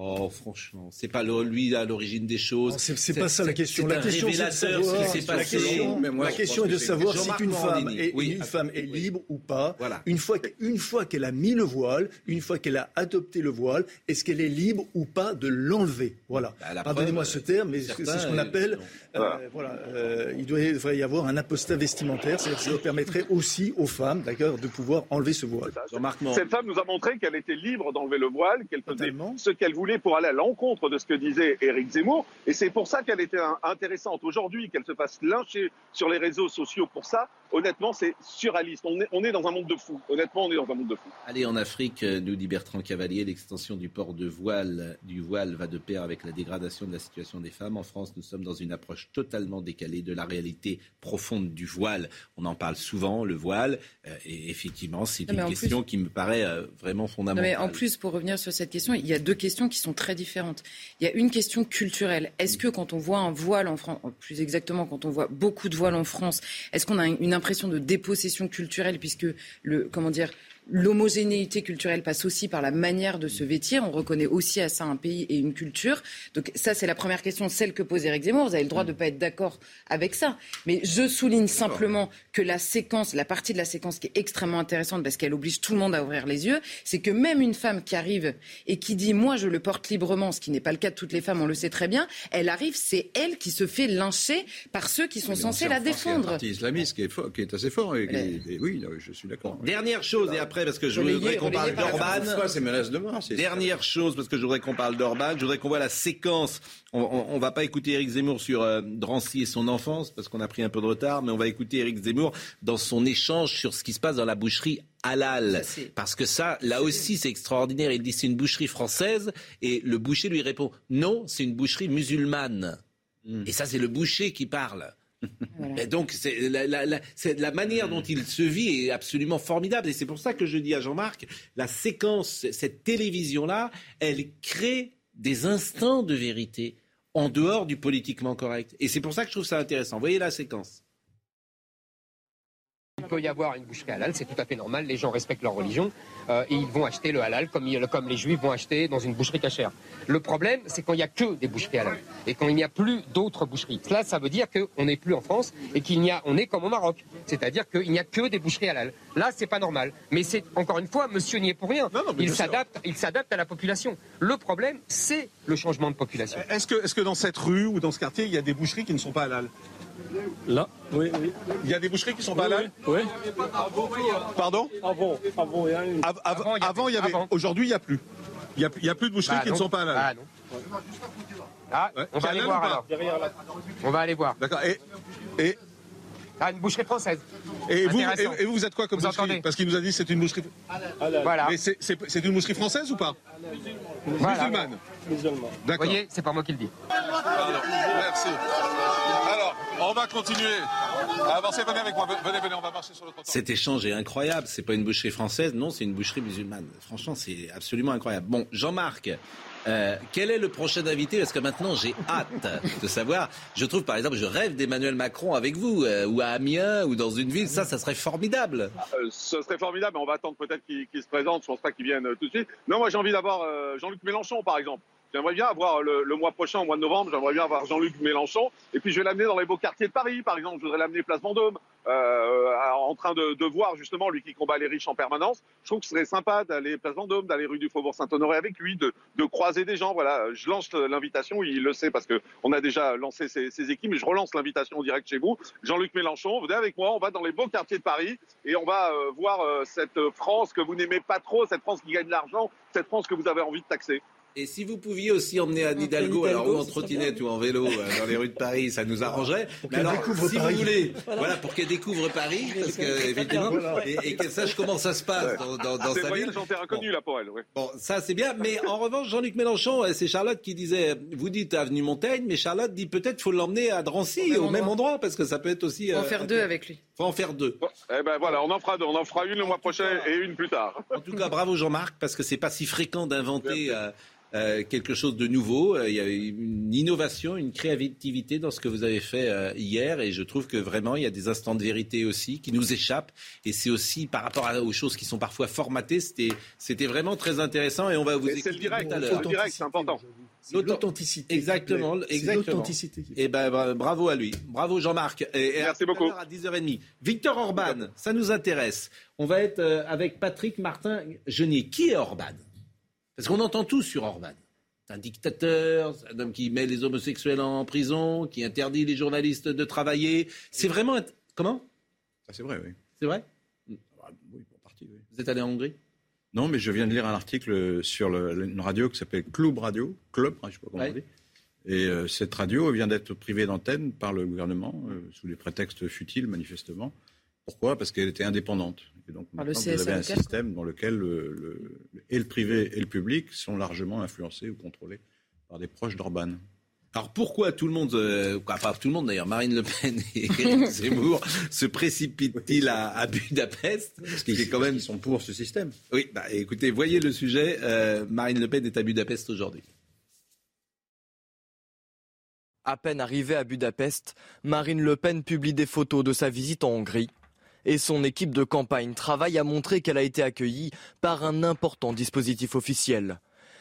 Oh, franchement, c'est pas lui à l'origine des choses. C'est pas ça la question. La question, c'est de savoir. La question, la question est de savoir si une femme, est, une femme est libre ou pas. Voilà. Une fois, une fois qu'elle a mis le voile, une fois qu'elle a adopté le voile, est-ce qu'elle est libre ou pas de l'enlever? Voilà. Bah, Pardonnez-moi ce terme, mais c'est ce qu'on appelle. Euh, voilà. Euh, il devrait y avoir un apostat vestimentaire, c'est-à-dire ça permettrait aussi aux femmes, d'accord, de pouvoir enlever ce voile. Cette femme nous a montré qu'elle était libre d'enlever le voile, qu'elle faisait ce qu'elle voulait pour aller à l'encontre de ce que disait Éric Zemmour. Et c'est pour ça qu'elle était intéressante aujourd'hui, qu'elle se fasse lyncher sur les réseaux sociaux pour ça. Honnêtement, c'est surréaliste. On est, on est dans un monde de fous. Honnêtement, on est dans un monde de fous. Allez, en Afrique, euh, nous dit Bertrand Cavalier, l'extension du port de voile, du voile va de pair avec la dégradation de la situation des femmes. En France, nous sommes dans une approche totalement décalée de la réalité profonde du voile. On en parle souvent, le voile. Euh, et effectivement, c'est une question qui me paraît euh, vraiment fondamentale. mais en plus, pour revenir sur cette question, il y a deux questions qui sont très différentes. Il y a une question culturelle. Est-ce que quand on voit un voile en France, plus exactement quand on voit beaucoup de voiles en France, est-ce qu'on a une impression de dépossession culturelle puisque le comment dire L'homogénéité culturelle passe aussi par la manière de se vêtir. On reconnaît aussi à ça un pays et une culture. Donc ça, c'est la première question, celle que pose Éric Zemmour. Vous avez le droit de ne pas être d'accord avec ça. Mais je souligne simplement que la séquence, la partie de la séquence qui est extrêmement intéressante parce qu'elle oblige tout le monde à ouvrir les yeux, c'est que même une femme qui arrive et qui dit moi je le porte librement, ce qui n'est pas le cas de toutes les femmes, on le sait très bien, elle arrive, c'est elle qui se fait lyncher par ceux qui sont censés la défendre. C'est un parti islamiste qui est, qui est assez fort. Et, oui, je suis d'accord. Dernière chose, et après parce que je voudrais qu'on parle d'Orban. Dernière chose, parce que je voudrais qu'on parle d'Orban. Je voudrais qu'on voit la séquence. On ne va pas écouter Éric Zemmour sur euh, Drancy et son enfance, parce qu'on a pris un peu de retard, mais on va écouter Éric Zemmour dans son échange sur ce qui se passe dans la boucherie halal. Parce que ça, là aussi, c'est extraordinaire. Il dit c'est une boucherie française, et le boucher lui répond non, c'est une boucherie musulmane. Hmm. Et ça, c'est le boucher qui parle. Et donc, c'est la, la, manière dont il se vit est absolument formidable. Et c'est pour ça que je dis à Jean-Marc, la séquence, cette télévision-là, elle crée des instants de vérité en dehors du politiquement correct. Et c'est pour ça que je trouve ça intéressant. Voyez la séquence? Il peut y avoir une boucherie halal, c'est tout à fait normal. Les gens respectent leur religion euh, et ils vont acheter le halal comme, comme les juifs vont acheter dans une boucherie cachère. Le problème, c'est quand il n'y a que des boucheries halal et quand il n'y a plus d'autres boucheries. Cela, ça veut dire qu'on n'est plus en France et qu'il y a, on est comme au Maroc. C'est-à-dire qu'il n'y a que des boucheries halal. Là, c'est pas normal. Mais c'est, encore une fois, monsieur n'y est pour rien. il s'adapte, il s'adapte à la population. Le problème, c'est le changement de population. Est-ce que, est-ce que dans cette rue ou dans ce quartier, il y a des boucheries qui ne sont pas halal? Là, oui, oui. Il y a des boucheries qui sont pas là Oui. Pardon Avant, avant, il y a une... avant, il y avait. Aujourd'hui, il n'y a plus. Il n'y a, plus de boucheries bah, qui ne sont pas là. Ah non. Ah, on va aller voir alors. On va aller voir. D'accord. Et, et... Ah, une boucherie française. Et vous, et, vous, êtes quoi comme boucherie Parce qu'il nous a dit que c'est une boucherie. Voilà. Mais c'est une boucherie française ou pas Musulmane. Musulmane. D'accord. Vous voyez, c'est pas moi qui le dis. merci. On va continuer. Avancez, venez avec moi. Venez, venez, on va marcher sur le trottoir. Cet échange est incroyable. C'est pas une boucherie française, non, c'est une boucherie musulmane. Franchement, c'est absolument incroyable. Bon, Jean-Marc. Euh, quel est le prochain invité? Parce que maintenant, j'ai hâte de savoir. Je trouve, par exemple, je rêve d'Emmanuel Macron avec vous, euh, ou à Amiens, ou dans une ville. Ça, ça serait formidable. Euh, ce serait formidable, mais on va attendre peut-être qu'il se présente. Je pense pas qu'il vienne tout de suite. Non, moi, j'ai envie d'avoir Jean-Luc Mélenchon, par exemple. J'aimerais bien avoir le, mois prochain, au mois de novembre, j'aimerais bien avoir Jean-Luc Mélenchon. Et puis je vais l'amener dans les beaux quartiers de Paris, par exemple. Je voudrais l'amener place Vendôme, euh, en train de, voir justement lui qui combat les riches en permanence. Je trouve que ce serait sympa d'aller place Vendôme, d'aller rue du Faubourg Saint-Honoré avec lui, de, croiser des gens. Voilà, je lance l'invitation. Il le sait parce que on a déjà lancé ses, équipes, mais je relance l'invitation direct chez vous. Jean-Luc Mélenchon, venez avec moi. On va dans les beaux quartiers de Paris et on va euh, voir euh, cette France que vous n'aimez pas trop, cette France qui gagne de l'argent, cette France que vous avez envie de taxer. Et si vous pouviez aussi emmener Anne Hidalgo, alors ou en trottinette ou en vélo euh, dans les rues de Paris, ça nous arrangerait. Mais alors, si vous voulez, [LAUGHS] voilà, pour qu'elle découvre Paris, parce que évidemment, et, qu'elle sache comment ça se passe dans, dans, dans sa ville. C'est inconnu là pour elle. Bon, ça c'est bien. Mais en revanche, Jean-Luc Mélenchon, euh, c'est Charlotte qui disait, vous dites avenue Montaigne, mais Charlotte dit peut-être faut l'emmener à Drancy, au même endroit, parce que ça peut être aussi. On va faire deux avec lui. Faut en faire deux. Eh ben voilà, on en fera deux. On en fera une le mois prochain et une plus tard. En tout cas, bravo Jean-Marc, parce que c'est pas si fréquent d'inventer euh, quelque chose de nouveau. Euh, il y a une innovation, une créativité dans ce que vous avez fait euh, hier, et je trouve que vraiment il y a des instants de vérité aussi qui nous échappent. Et c'est aussi par rapport aux choses qui sont parfois formatées, c'était c'était vraiment très intéressant. Et on va vous direct, Le direct, c'est important. L'authenticité. Exactement, exactement. Et eh ben bravo à lui, bravo Jean-Marc. Et, Merci beaucoup. À 10h30. Victor Orban, ça nous intéresse. On va être avec Patrick Martin Genier. Qui est Orban? Parce qu'on entend tout sur Orban. C'est un dictateur, c'est un homme qui met les homosexuels en prison, qui interdit les journalistes de travailler. C'est vraiment. Comment? C'est vrai, oui. C'est vrai? Ah, Oui, pour partie, oui. Vous êtes allé en Hongrie? Non, mais je viens de lire un article sur une radio qui s'appelle Club Radio. Club, je ne sais pas comment on dit. Et euh, cette radio vient d'être privée d'antenne par le gouvernement, euh, sous des prétextes futiles, manifestement. Pourquoi? Parce qu'elle était indépendante. Et donc maintenant, vous avez un système dans lequel le, et le privé et le public sont largement influencés ou contrôlés par des proches d'Orban. Alors pourquoi tout le monde, euh, pas tout le monde d'ailleurs, Marine Le Pen [LAUGHS] et Éric [LAUGHS] Zemmour se précipitent-ils à, Budapest Parce qu'ils quand même sont pour ce système. Oui, bah, écoutez, voyez le sujet. Euh, Marine Le Pen est à Budapest aujourd'hui. À peine arrivée à Budapest, Marine Le Pen publie des photos de sa visite en Hongrie et son équipe de campagne travaille à montrer qu'elle a été accueillie par un important dispositif officiel.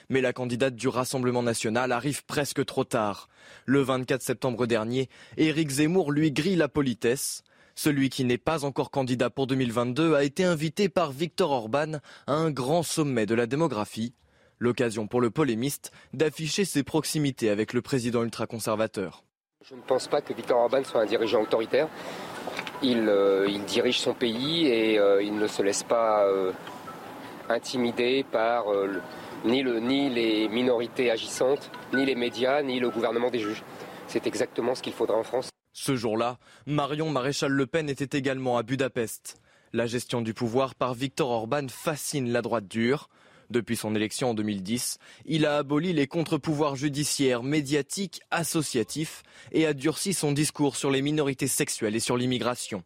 Mais la candidate du Rassemblement national arrive presque trop tard. Le 24 septembre dernier, Éric Zemmour lui grille la politesse. Celui qui n'est pas encore candidat pour 2022 a été invité par Viktor Orban à un grand sommet de la démographie. L'occasion pour le polémiste d'afficher ses proximités avec le président ultra-conservateur. Je ne pense pas que Viktor Orban soit un dirigeant autoritaire. Euh, il, dirige son pays et euh, il ne se laisse pas euh, intimider par ni, ni les minorités agissantes, ni les médias, ni le gouvernement des juges. C'est exactement ce qu'il faudra en France. Ce jour-là, Marion Maréchal Le Pen était également à Budapest. La gestion du pouvoir par Viktor Orban fascine la droite dure. Depuis son élection en 2010, il a aboli les contre-pouvoirs judiciaires, médiatiques, associatifs et a durci son discours sur les minorités sexuelles et sur l'immigration.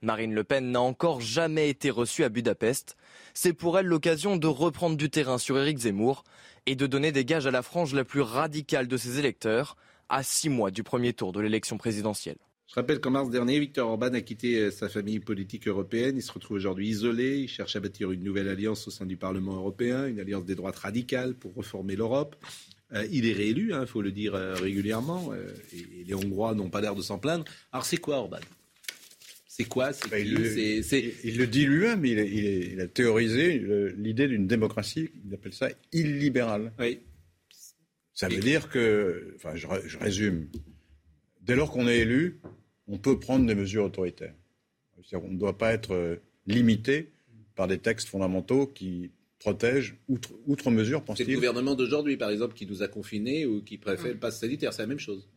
Marine Le Pen n'a encore jamais été reçue à Budapest. C'est pour elle l'occasion de reprendre du terrain sur Éric Zemmour et de donner des gages à la frange la plus radicale de ses électeurs, à six mois du premier tour de l'élection présidentielle. Je rappelle qu'en mars dernier, Victor Orban a quitté euh, sa famille politique européenne. Il se retrouve aujourd'hui isolé. Il cherche à bâtir une nouvelle alliance au sein du Parlement européen, une alliance des droites radicales pour reformer l'Europe. Euh, il est réélu, il hein, faut le dire euh, régulièrement, et, les Hongrois n'ont pas l'air de s'en plaindre. Alors c'est quoi Orban? C'est quoi bah, il, le, dit lui-même, il, a théorisé l'idée d'une démocratie, il appelle ça illibérale. Oui. Ça veut dire que, enfin je, je résume, dès lors qu'on est élu, on peut prendre des mesures autoritaires. On ne doit pas être euh, limité par des textes fondamentaux qui protègent, outre, outre mesure, pense-t-il. C'est le gouvernement d'aujourd'hui, par exemple, qui nous a confinés ou qui préfère le pass sanitaire. C'est la même chose.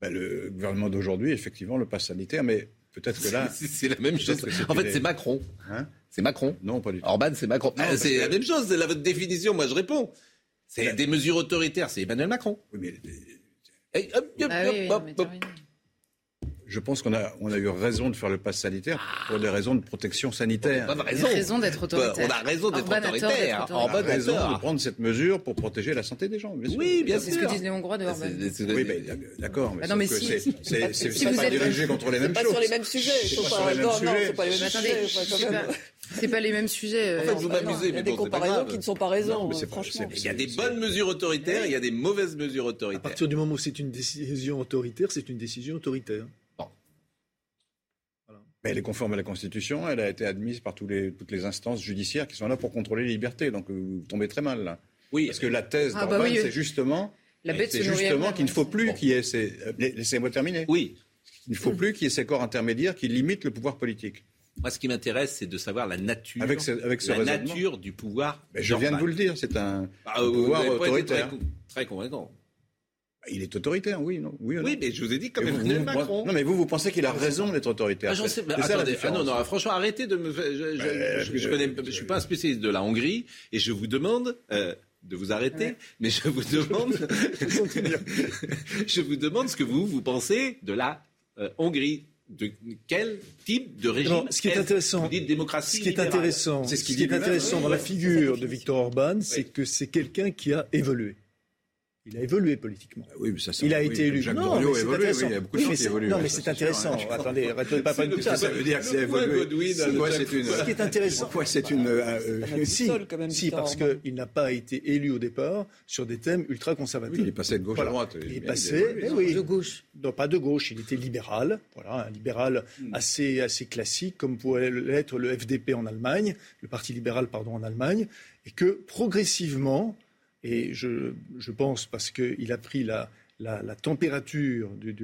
Ben, le gouvernement d'aujourd'hui, effectivement, le pass sanitaire, mais peut-être que là. [LAUGHS] C'est la même chose. En fait, c'est Macron. Hein c'est Macron. Non, pas du tout. Orban, c'est Macron. Ah, c'est la même chose, c'est la votre définition. Moi, je réponds. C'est des mesures autoritaires, c'est Emmanuel Macron. Oui, mais. Je pense qu'on a, on a eu raison de faire le pass sanitaire pour des raisons de protection sanitaire. On a raison, d'être autoritaire. On a raison d'être autoritaire. On a raison de prendre cette mesure pour protéger la santé des gens. Oui, bien sûr. C'est ce que disent les Hongrois de Orban. Oui, d'accord. Mais, non, mais si, c'est pas dirigé contre les mêmes choses. Pas sur les mêmes sujets. Non, non, c'est pas les mêmes sujets. C'est pas les mêmes sujets. En fait, vous m'amusez. Il y a des comparaisons qui ne sont pas raisons. Franchement. Il y a des bonnes mesures autoritaires, il y a des mauvaises mesures autoritaires. À partir du moment où c'est une décision autoritaire, c'est une décision autoritaire. Elle est conforme à la Constitution, elle a été admise par tous les, toutes les instances judiciaires qui sont là pour contrôler les libertés. Donc vous tombez très mal là. Oui. Parce que la thèse ah, bah c'est justement, c'est justement qu'il ne faut plus qu'il y ait ces... Euh, laissez-moi terminer. Oui. Il ne faut plus qu'il y ait ces corps intermédiaires qui limitent le pouvoir politique. Moi, ce qui m'intéresse, c'est de savoir la nature, avec ce, avec ce la nature du pouvoir. je viens de vous le dire, c'est un, ah, pouvoir autoritaire. Très, très convaincant. Il est autoritaire, oui, non Oui, oui mais je vous ai dit comme Emmanuel Macron. Non, mais vous, vous pensez qu'il a raison d'être autoritaire. Ah, j'en sais, attendez, ah, non, non, franchement, arrêtez de me. Je, je, je, connais, je suis pas un spécialiste de la Hongrie et je vous demande. Euh, de vous arrêter, mais je vous demande, [LAUGHS] [LAUGHS] je vous demande ce que vous vous pensez de la euh, Hongrie. de quel type de régime Ce qui est intéressant, démocratie ce qui est intéressant, ce qui est intéressant dans la figure de Viktor Orban, c'est que c'est quelqu'un qui a évolué. Il a évolué politiquement. Oui, mais ça, il a été élu. Jacques non, mais a évolué. Oui, il y a beaucoup de gens qui évoluent. Non, mais c'est intéressant. Hein. Attendez, arrêtez pas de ça. Ça veut dire que c'est évolué. C'est une. Ce qui est intéressant. Pourquoi c'est une. Euh, si, si, parce qu'il n'a pas été élu au départ sur des thèmes ultra conservateurs. il est passé de gauche à droite. Il est passé, oui, de gauche. Non, pas de gauche. Il était libéral. Voilà, un libéral hmm. assez assez classique, comme pourrait l'être le FDP en Allemagne, le Parti libéral, pardon, en Allemagne, et que progressivement et je, pense parce qu'il a pris la, température du,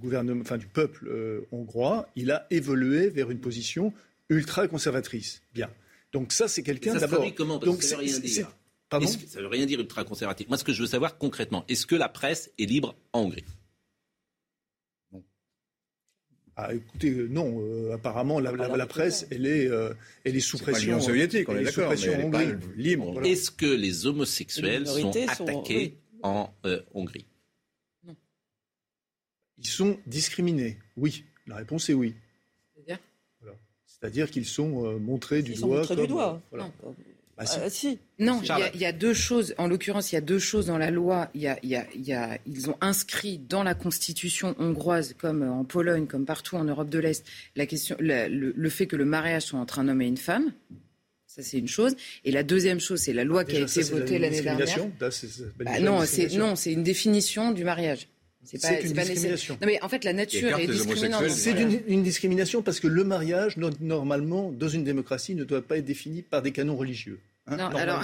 gouvernement, enfin du peuple euh, hongrois, il a évolué vers une position ultra conservatrice. Bien. Donc ça, c'est quelqu'un d'abord. Comment? Donc ça veut rien dire. Pardon? Ça veut rien dire ultra conservatif. Moi, ce que je veux savoir concrètement, est-ce que la presse est libre en Hongrie? Ah, écoutez, euh, non. Euh, apparemment, la, presse, elle est, euh, elle est sous pression. Pas soviétique, on est, d'accord, libre. Est-ce que les homosexuels sont attaqués en Hongrie? Non. Ils sont discriminés. Oui. La réponse est oui. C'est-à-dire? C'est-à-dire qu'ils sont montrés du doigt. Montrés du doigt. Voilà. Bah, ah, si. Non, il y, a deux choses. En l'occurrence, il y a deux choses dans la loi. Y a, y a, ils ont inscrit dans la constitution hongroise, comme en Pologne, comme partout en Europe de l'Est, la question, le, fait que le mariage soit entre un homme et une femme. Ça, c'est une chose. Et la deuxième chose, c'est la loi qui a été votée l'année dernière. Bah, non, c'est non, c'est une définition du mariage. C'est pas, une discrimination. Non, mais en fait, la nature est discriminante. C'est une, une, discrimination parce que le mariage, normalement, dans une démocratie, ne doit pas être défini par des canons religieux. Hein, non, [LAUGHS] alors,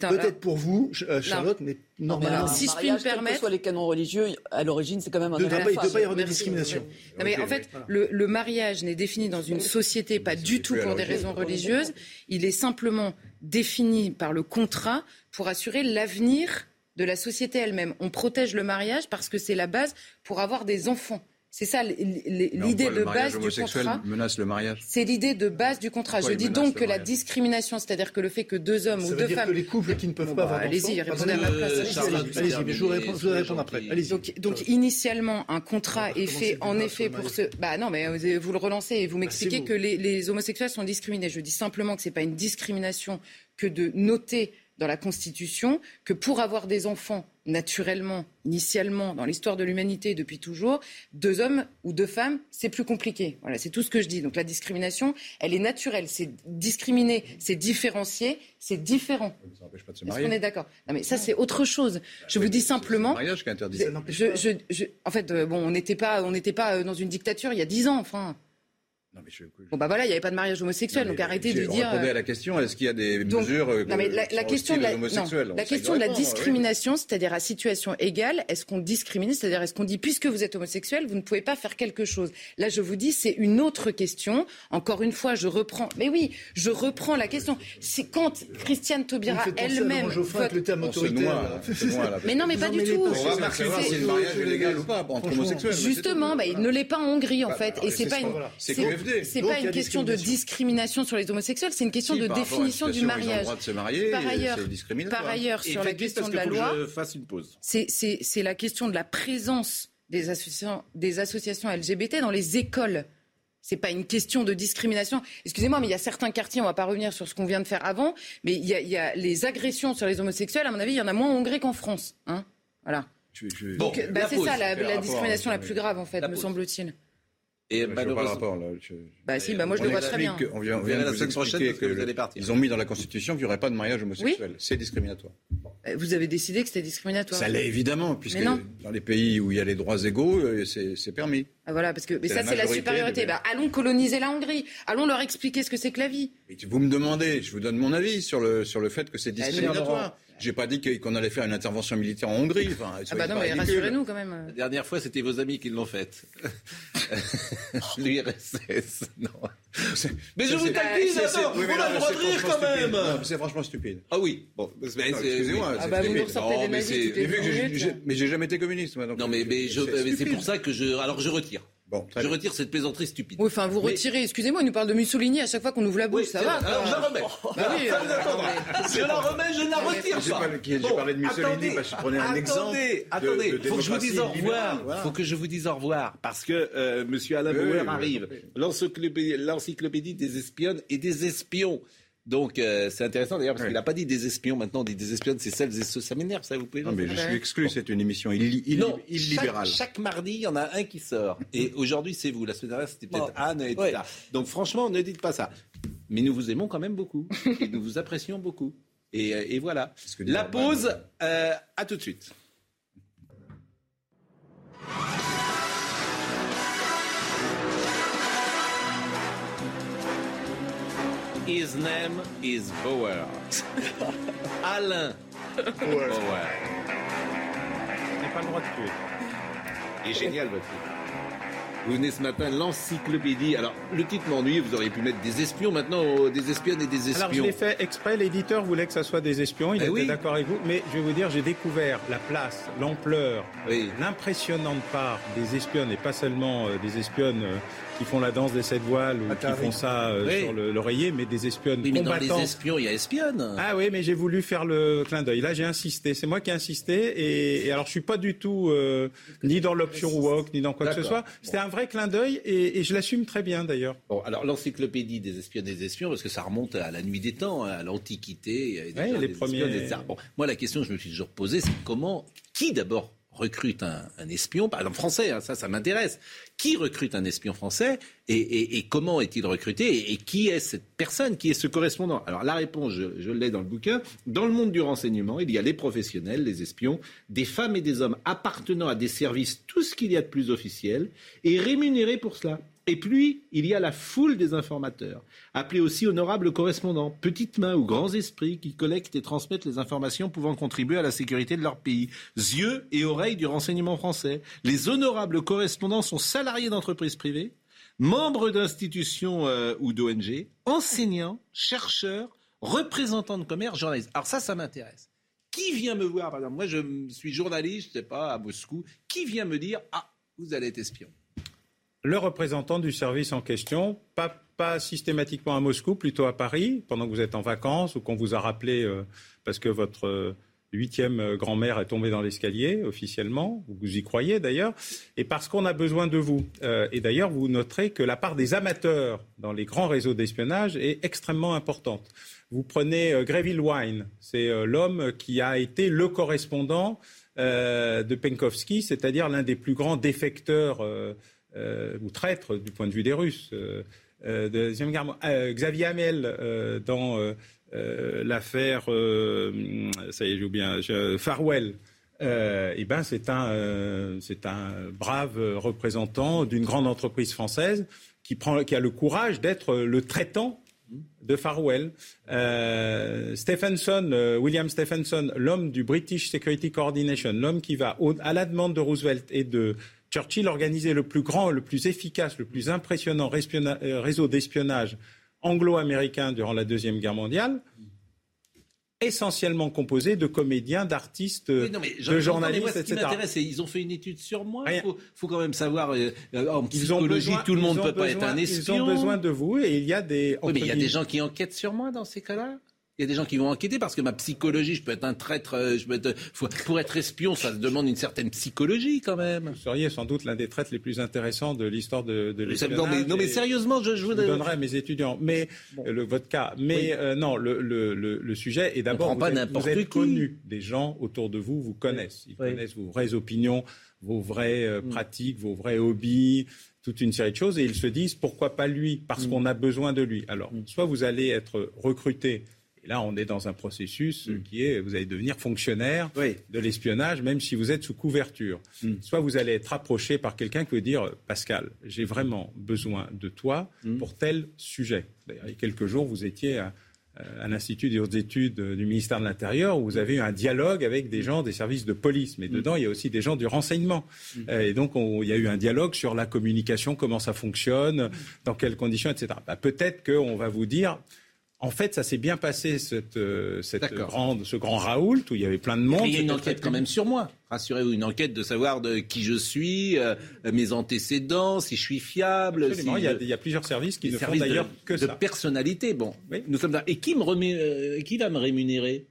peut-être pour vous, euh, Charlotte, mais normalement, si je puis me permettre, que soit les canons religieux, à l'origine, c'est quand même un. Il ne doit pas y avoir de discrimination. Non, mais en fait, le, le, mariage n'est défini dans une société pas du tout pour des raisons religieuses. Il est simplement défini par le contrat pour assurer l'avenir de la société elle-même. On protège le mariage parce que c'est la base pour avoir des enfants. C'est ça l'idée de base du contrat. menace le mariage. C'est l'idée de base du contrat. Je dis donc que la discrimination, c'est-à-dire que le fait que deux hommes ou deux femmes, que les couples qui ne peuvent pas avoir allez-y, répondez à ma place. Allez-y, mais je vous répondre après. Donc, donc initialement, un contrat est fait en effet pour ce. Bah non, mais vous le relancez et vous bah, m'expliquez que les, les homosexuels sont discriminés. Je dis simplement que c'est pas une discrimination que de noter dans la Constitution que pour avoir des enfants, naturellement, initialement, dans l'histoire de l'humanité depuis toujours, deux hommes ou deux femmes, c'est plus compliqué. Voilà, c'est tout ce que je dis. Donc la discrimination, elle est naturelle. C'est discriminer, c'est différencier, c'est différent. Ça n'empêche pas de se marier. Est-ce qu'on est d'accord? Non, mais ça, c'est autre chose. Je vous dis simplement. C'est le mariage qui est interdit. Je, en fait, euh, bon, on n'était pas, on n'était pas euh, dans une dictature il y a dix ans, enfin. Bon bah voilà, il n'y avait pas de mariage homosexuel, donc arrêtez de dire. Répondez à la question, est-ce qu'il y a des mesures non, mais la, question de la, la question de la discrimination, c'est-à-dire à situation égale, est-ce qu'on discrimine, c'est-à-dire est-ce qu'on dit puisque vous êtes homosexuel, vous ne pouvez pas faire quelque chose? Là, je vous dis, c'est une autre question. Encore une fois, je reprends. Mais oui, je reprends la question. C'est quand Christiane Taubira elle-même. Vote... Le terme [LAUGHS] mais non, mais pas du tout. On va savoir si le mariage est légal ou pas entre homosexuels. Justement, bah, il ne l'est pas en Hongrie en bah, fait, et c'est pas une. C'est pas une question de discrimination sur les homosexuels, c'est une question de définition du mariage. De se marier, par ailleurs, par ailleurs sur la question de la loi, c'est la question de la présence des associations, des associations LGBT dans les écoles. C'est pas une question de discrimination. Excusez-moi, mais il y a certains quartiers, on va pas revenir sur ce qu'on vient de faire avant, mais il y, a, les agressions sur les homosexuels, à mon avis, il y en a moins en Hongrie qu'en France. Hein voilà. Donc, bah, c'est ça la, discrimination la plus grave, en fait, me semble-t-il. Et malheureusement. Là, Bah si, bah moi je le vois très bien. on vient, on vient la semaine prochaine que vous allez partir. Ils ont mis dans la Constitution qu'il n'y aurait pas de mariage homosexuel. c'est discriminatoire. Euh, vous avez décidé que c'était discriminatoire. Ça l'est évidemment, puisque dans les pays où il y a les droits égaux, euh, c'est permis. Ah, voilà, parce que mais ça c'est la supériorité. Bah, allons coloniser la Hongrie. Allons leur expliquer ce que c'est que la vie. vous me demandez, je vous donne mon avis sur le sur le fait que c'est eh, discriminatoire. J'ai pas dit qu'on allait faire une intervention militaire en Hongrie. ah bah non, mais rassurez-nous quand même. La dernière fois, c'était vos amis qui l'ont faite. [LAUGHS] [LAUGHS] L'URSS, non. Mais je vous taquine, attends, on a le droit de rire quand même. C'est franchement stupide. Ah oui, bon, excusez-moi. Ah bah vous nous sortez des nazis Mais j'ai jamais été communiste, moi. Non, mais c'est pour ça que je, alors je retire. Bon, je retire cette plaisanterie stupide. Oui, enfin, vous retirez. Excusez-moi, il nous parle de Mussolini à chaque fois qu'on ouvre la bouche, ça va Alors, je la remets. Bah oui, je la remets, je la retire. J'ai parlé de Mussolini, bah, je prenais un exemple. Attendez, il faut que je vous dise au revoir. Il faut que je vous dise au revoir, parce que euh, Monsieur Alain Bauer arrive. L'encyclopédie des espionnes et des espions. Donc euh, c'est intéressant d'ailleurs parce qu'il n'a pas dit des espions maintenant, on dit des espionnes, c'est celles et ceux. Ça m'énerve, ça vous pouvez Non mais je suis exclu, c'est une émission illibérale. Chaque, chaque, mardi, il y en a un qui sort. [LAUGHS] Et aujourd'hui, c'est vous. La semaine dernière, c'était peut-être Anne et tout ça. Donc franchement, ne dites pas ça. Mais nous vous aimons quand même beaucoup. [LAUGHS] et nous vous apprécions beaucoup. Et, euh, et voilà. La pause, euh, à tout de suite. His name is Bauer. [LAUGHS] Alain Bauer. N'ai pas le droit de tuer. Il est génial, votre film. Vous venez ce matin, l'encyclopédie. Alors, le titre m'ennuie, vous auriez pu mettre des espions, maintenant euh, des espionnes et des espions. Alors, je l'ai fait exprès, l'éditeur voulait que ça soit des espions, il eh était d'accord avec vous, mais je vais vous dire, j'ai découvert la place, l'ampleur, l'impressionnante part des espionnes, et pas seulement euh, des espionnes euh, qui font la danse des sept voiles ou qui font ça euh, sur l'oreiller, mais des espionnes oui, mais Dans les espions, il y a espionnes. Ah oui, mais j'ai voulu faire le clin d'œil. Là, j'ai insisté. C'est moi qui ai insisté. Et, alors, je suis pas du tout euh, ni dans l'option woke, ni dans quoi que ce soit. C'était un vrai clin d'œil et, je l'assume très bien d'ailleurs. Bon, alors l'encyclopédie des espionnes des espions, parce que ça remonte à la nuit des temps, hein, à l'Antiquité. Oui, les premiers. Bon, moi, la question que je me suis toujours posée, c'est comment, qui d'abord recrute un, espion, par exemple français, hein, ça, ça m'intéresse. Qui recrute un espion français et, comment est-il recruté et, qui est cette personne, qui est ce correspondant? Alors la réponse, je, je l'ai dans le bouquin. Dans le monde du renseignement, il y a les professionnels, les espions, des femmes et des hommes appartenant à des services, tout ce qu'il y a de plus officiel, et rémunérés pour cela. Et puis, il y a la foule des informateurs, appelés aussi honorables correspondants, petites mains ou grands esprits qui collectent et transmettent les informations pouvant contribuer à la sécurité de leur pays. Yeux et oreilles du renseignement français. Les honorables correspondants sont salariés d'entreprises privées, membres d'institutions euh, ou d'ONG, enseignants, chercheurs, représentants de commerce, journalistes. Alors ça, ça m'intéresse. Qui vient me voir, par moi je suis journaliste, je sais pas, à Moscou, qui vient me dire, ah, vous allez être espion? Le représentant du service en question, pas, systématiquement à Moscou, plutôt à Paris, pendant que vous êtes en vacances ou qu'on vous a rappelé euh, parce que votre euh, huitième euh, grand-mère est tombée dans l'escalier officiellement, vous y croyez d'ailleurs, et parce qu'on a besoin de vous. et d'ailleurs, vous noterez que la part des amateurs dans les grands réseaux d'espionnage est extrêmement importante. Vous prenez Greville Wine, c'est l'homme qui a été le correspondant de Penkovsky, c'est-à-dire l'un des plus grands défecteurs ou traître du point de vue des Russes. Euh, euh, Xavier Hamel dans l'affaire, ça y est, j'ai bien, Farwell. eh ben, c'est un, un brave représentant d'une grande entreprise française qui, prend, qui a le courage d'être le traitant de Farwell. Stephenson, William Stephenson, l'homme du British Security Coordination, l'homme qui va à la demande de Roosevelt et de Churchill organisait le plus grand, le plus efficace, le plus impressionnant euh, réseau d'espionnage anglo-américain durant la Deuxième Guerre mondiale, essentiellement composé de comédiens, d'artistes, de journalistes, etc. Ce ils ont fait une étude sur moi. Il faut, quand même savoir, euh, en psychologie, tout le monde ne peut pas être un espion. Ils ont besoin de vous et il y a des... Oui, mais il y a des gens qui enquêtent sur moi dans ces cas-là il y a des gens qui vont enquêter parce que ma psychologie, je peux être un traître, euh, je peux être, pour être espion, ça demande une certaine psychologie quand même. Vous seriez sans doute l'un des traîtres les plus intéressants de l'histoire de, de l'espionnage. Non, mais, sérieusement, je, je vous donnerai à mes étudiants. Mais le, votre cas, mais euh, non, le, le, le, sujet est d'abord vous, êtes, vous êtes connu. Des gens autour de vous vous connaissent. Ils connaissent vos vraies opinions, vos vraies euh, mm. pratiques, vos vrais hobbies toute une série de choses et ils se disent pourquoi pas lui? Parce mm. qu'on a besoin de lui. Alors, mm. soit vous allez être recruté là, on est dans un processus mm. qui est, vous allez devenir fonctionnaire de l'espionnage, même si vous êtes sous couverture. Mm. Soit vous allez être approché par quelqu'un qui veut dire, Pascal, j'ai vraiment besoin de toi mm. pour tel sujet. D'ailleurs, il y a quelques jours, vous étiez à, l'Institut des hautes études du ministère de l'Intérieur, où vous avez eu un dialogue avec des gens des services de police. Mais dedans, il y a aussi des gens du renseignement. Euh, et donc, il y a eu un dialogue sur la communication, comment ça fonctionne, dans quelles conditions, etc. Bah, peut-être qu'on va vous dire en fait, ça s'est bien passé cette, euh, cette grande, ce grand Raoult où il y avait plein de monde. il y a une enquête quand même sur moi. Rassurez-vous, une enquête de savoir de qui je suis, euh, mes antécédents, si je suis fiable. il, y a, plusieurs services qui ne font d'ailleurs que ça. De personnalité, bon. Nous sommes Et qui, me remet, qui va me rémunérer?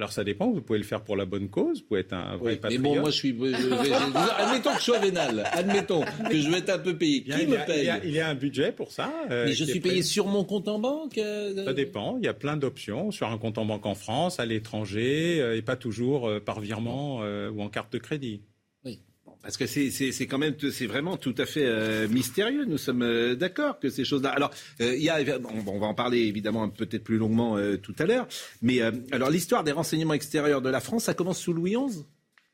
Alors ça dépend, vous pouvez le faire pour la bonne cause, vous pouvez être un vrai patriote. Mais bon, moi je suis... admettons que je sois vénal, admettons que je veux être un peu payé. Qui me paye il y, a, un budget pour ça. Euh, mais je suis payé sur mon compte en banque euh, Ça dépend, il y a plein d'options sur un compte en banque en France, à l'étranger, euh, et pas toujours par virement ou en carte de crédit. Parce que c'est quand même c'est vraiment tout à fait euh, mystérieux. Nous sommes euh, d'accord que ces choses-là. Alors euh, il y a on, va en parler évidemment peut-être plus longuement tout à l'heure. Mais alors l'histoire des renseignements extérieurs de la France, ça commence sous Louis XI.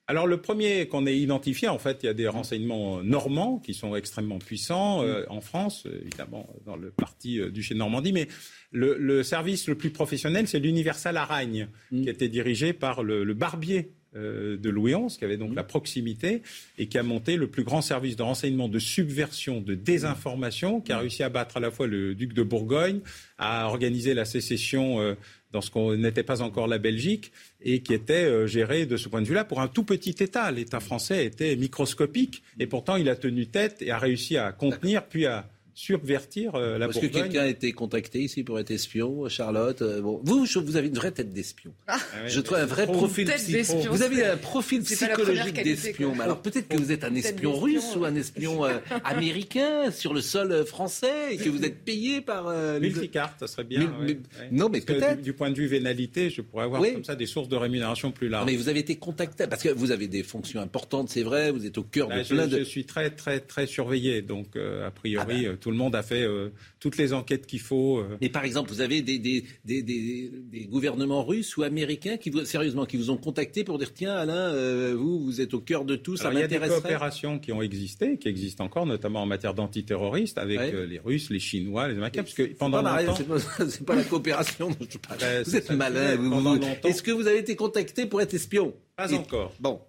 Alors le premier qu'on ait identifié, en fait, il y a des renseignements normands qui sont extrêmement puissants en France, évidemment dans le parti duché de Normandie, mais le, service le plus professionnel, c'est l'Universal Aragne, mm. qui était dirigé par le, le barbier euh, de Louis XI, qui avait donc mmh. la proximité et qui a monté le plus grand service de renseignement, de subversion, de désinformation, qui a mmh. réussi à battre à la fois le duc de Bourgogne, à organiser la sécession euh, dans ce qu'on n'était pas encore la Belgique et qui était euh, géré de ce point de vue-là pour un tout petit État. L'État français était microscopique et pourtant il a tenu tête et a réussi à contenir puis à subvertir euh, la Est-ce que quelqu'un a été contacté ici pour être espion, Charlotte euh, bon, Vous, vous avez une vraie tête d'espion. Ah. Ah je trouve un vrai profil. Vous avez un profil psychologique d'espion. Alors peut-être que vous êtes un espion russe ou un espion euh, [LAUGHS] américain sur le sol français et que vous êtes payé par. Euh, Multicarte, ça serait bien. Non, mais peut-être. Du, point de vue vénalité, je pourrais avoir comme ça des sources de rémunération plus larges. mais vous avez été contacté parce que vous avez des fonctions importantes, c'est vrai. Vous êtes au cœur bah, de plein de. Je suis très, très, très surveillé, donc a priori. Ah bah tout le monde a fait euh, toutes les enquêtes qu'il faut. Euh. Et par exemple, vous avez des, des, des, des, gouvernements russes ou américains qui vous, sérieusement, qui vous ont contacté pour dire tiens, Alain, euh, vous, vous êtes au cœur de tout, ça m'intéresse. Il y a des coopérations qui ont existé, qui existent encore, notamment en matière d'antiterroristes, avec les Russes, les Chinois, les Américains, parce que pendant longtemps... [LAUGHS] C'est pas, la coopération dont je parle. [LAUGHS] Ben, vous êtes malin. Vous, Est-ce que vous avez été contacté pour être espion? Pas encore. Bon,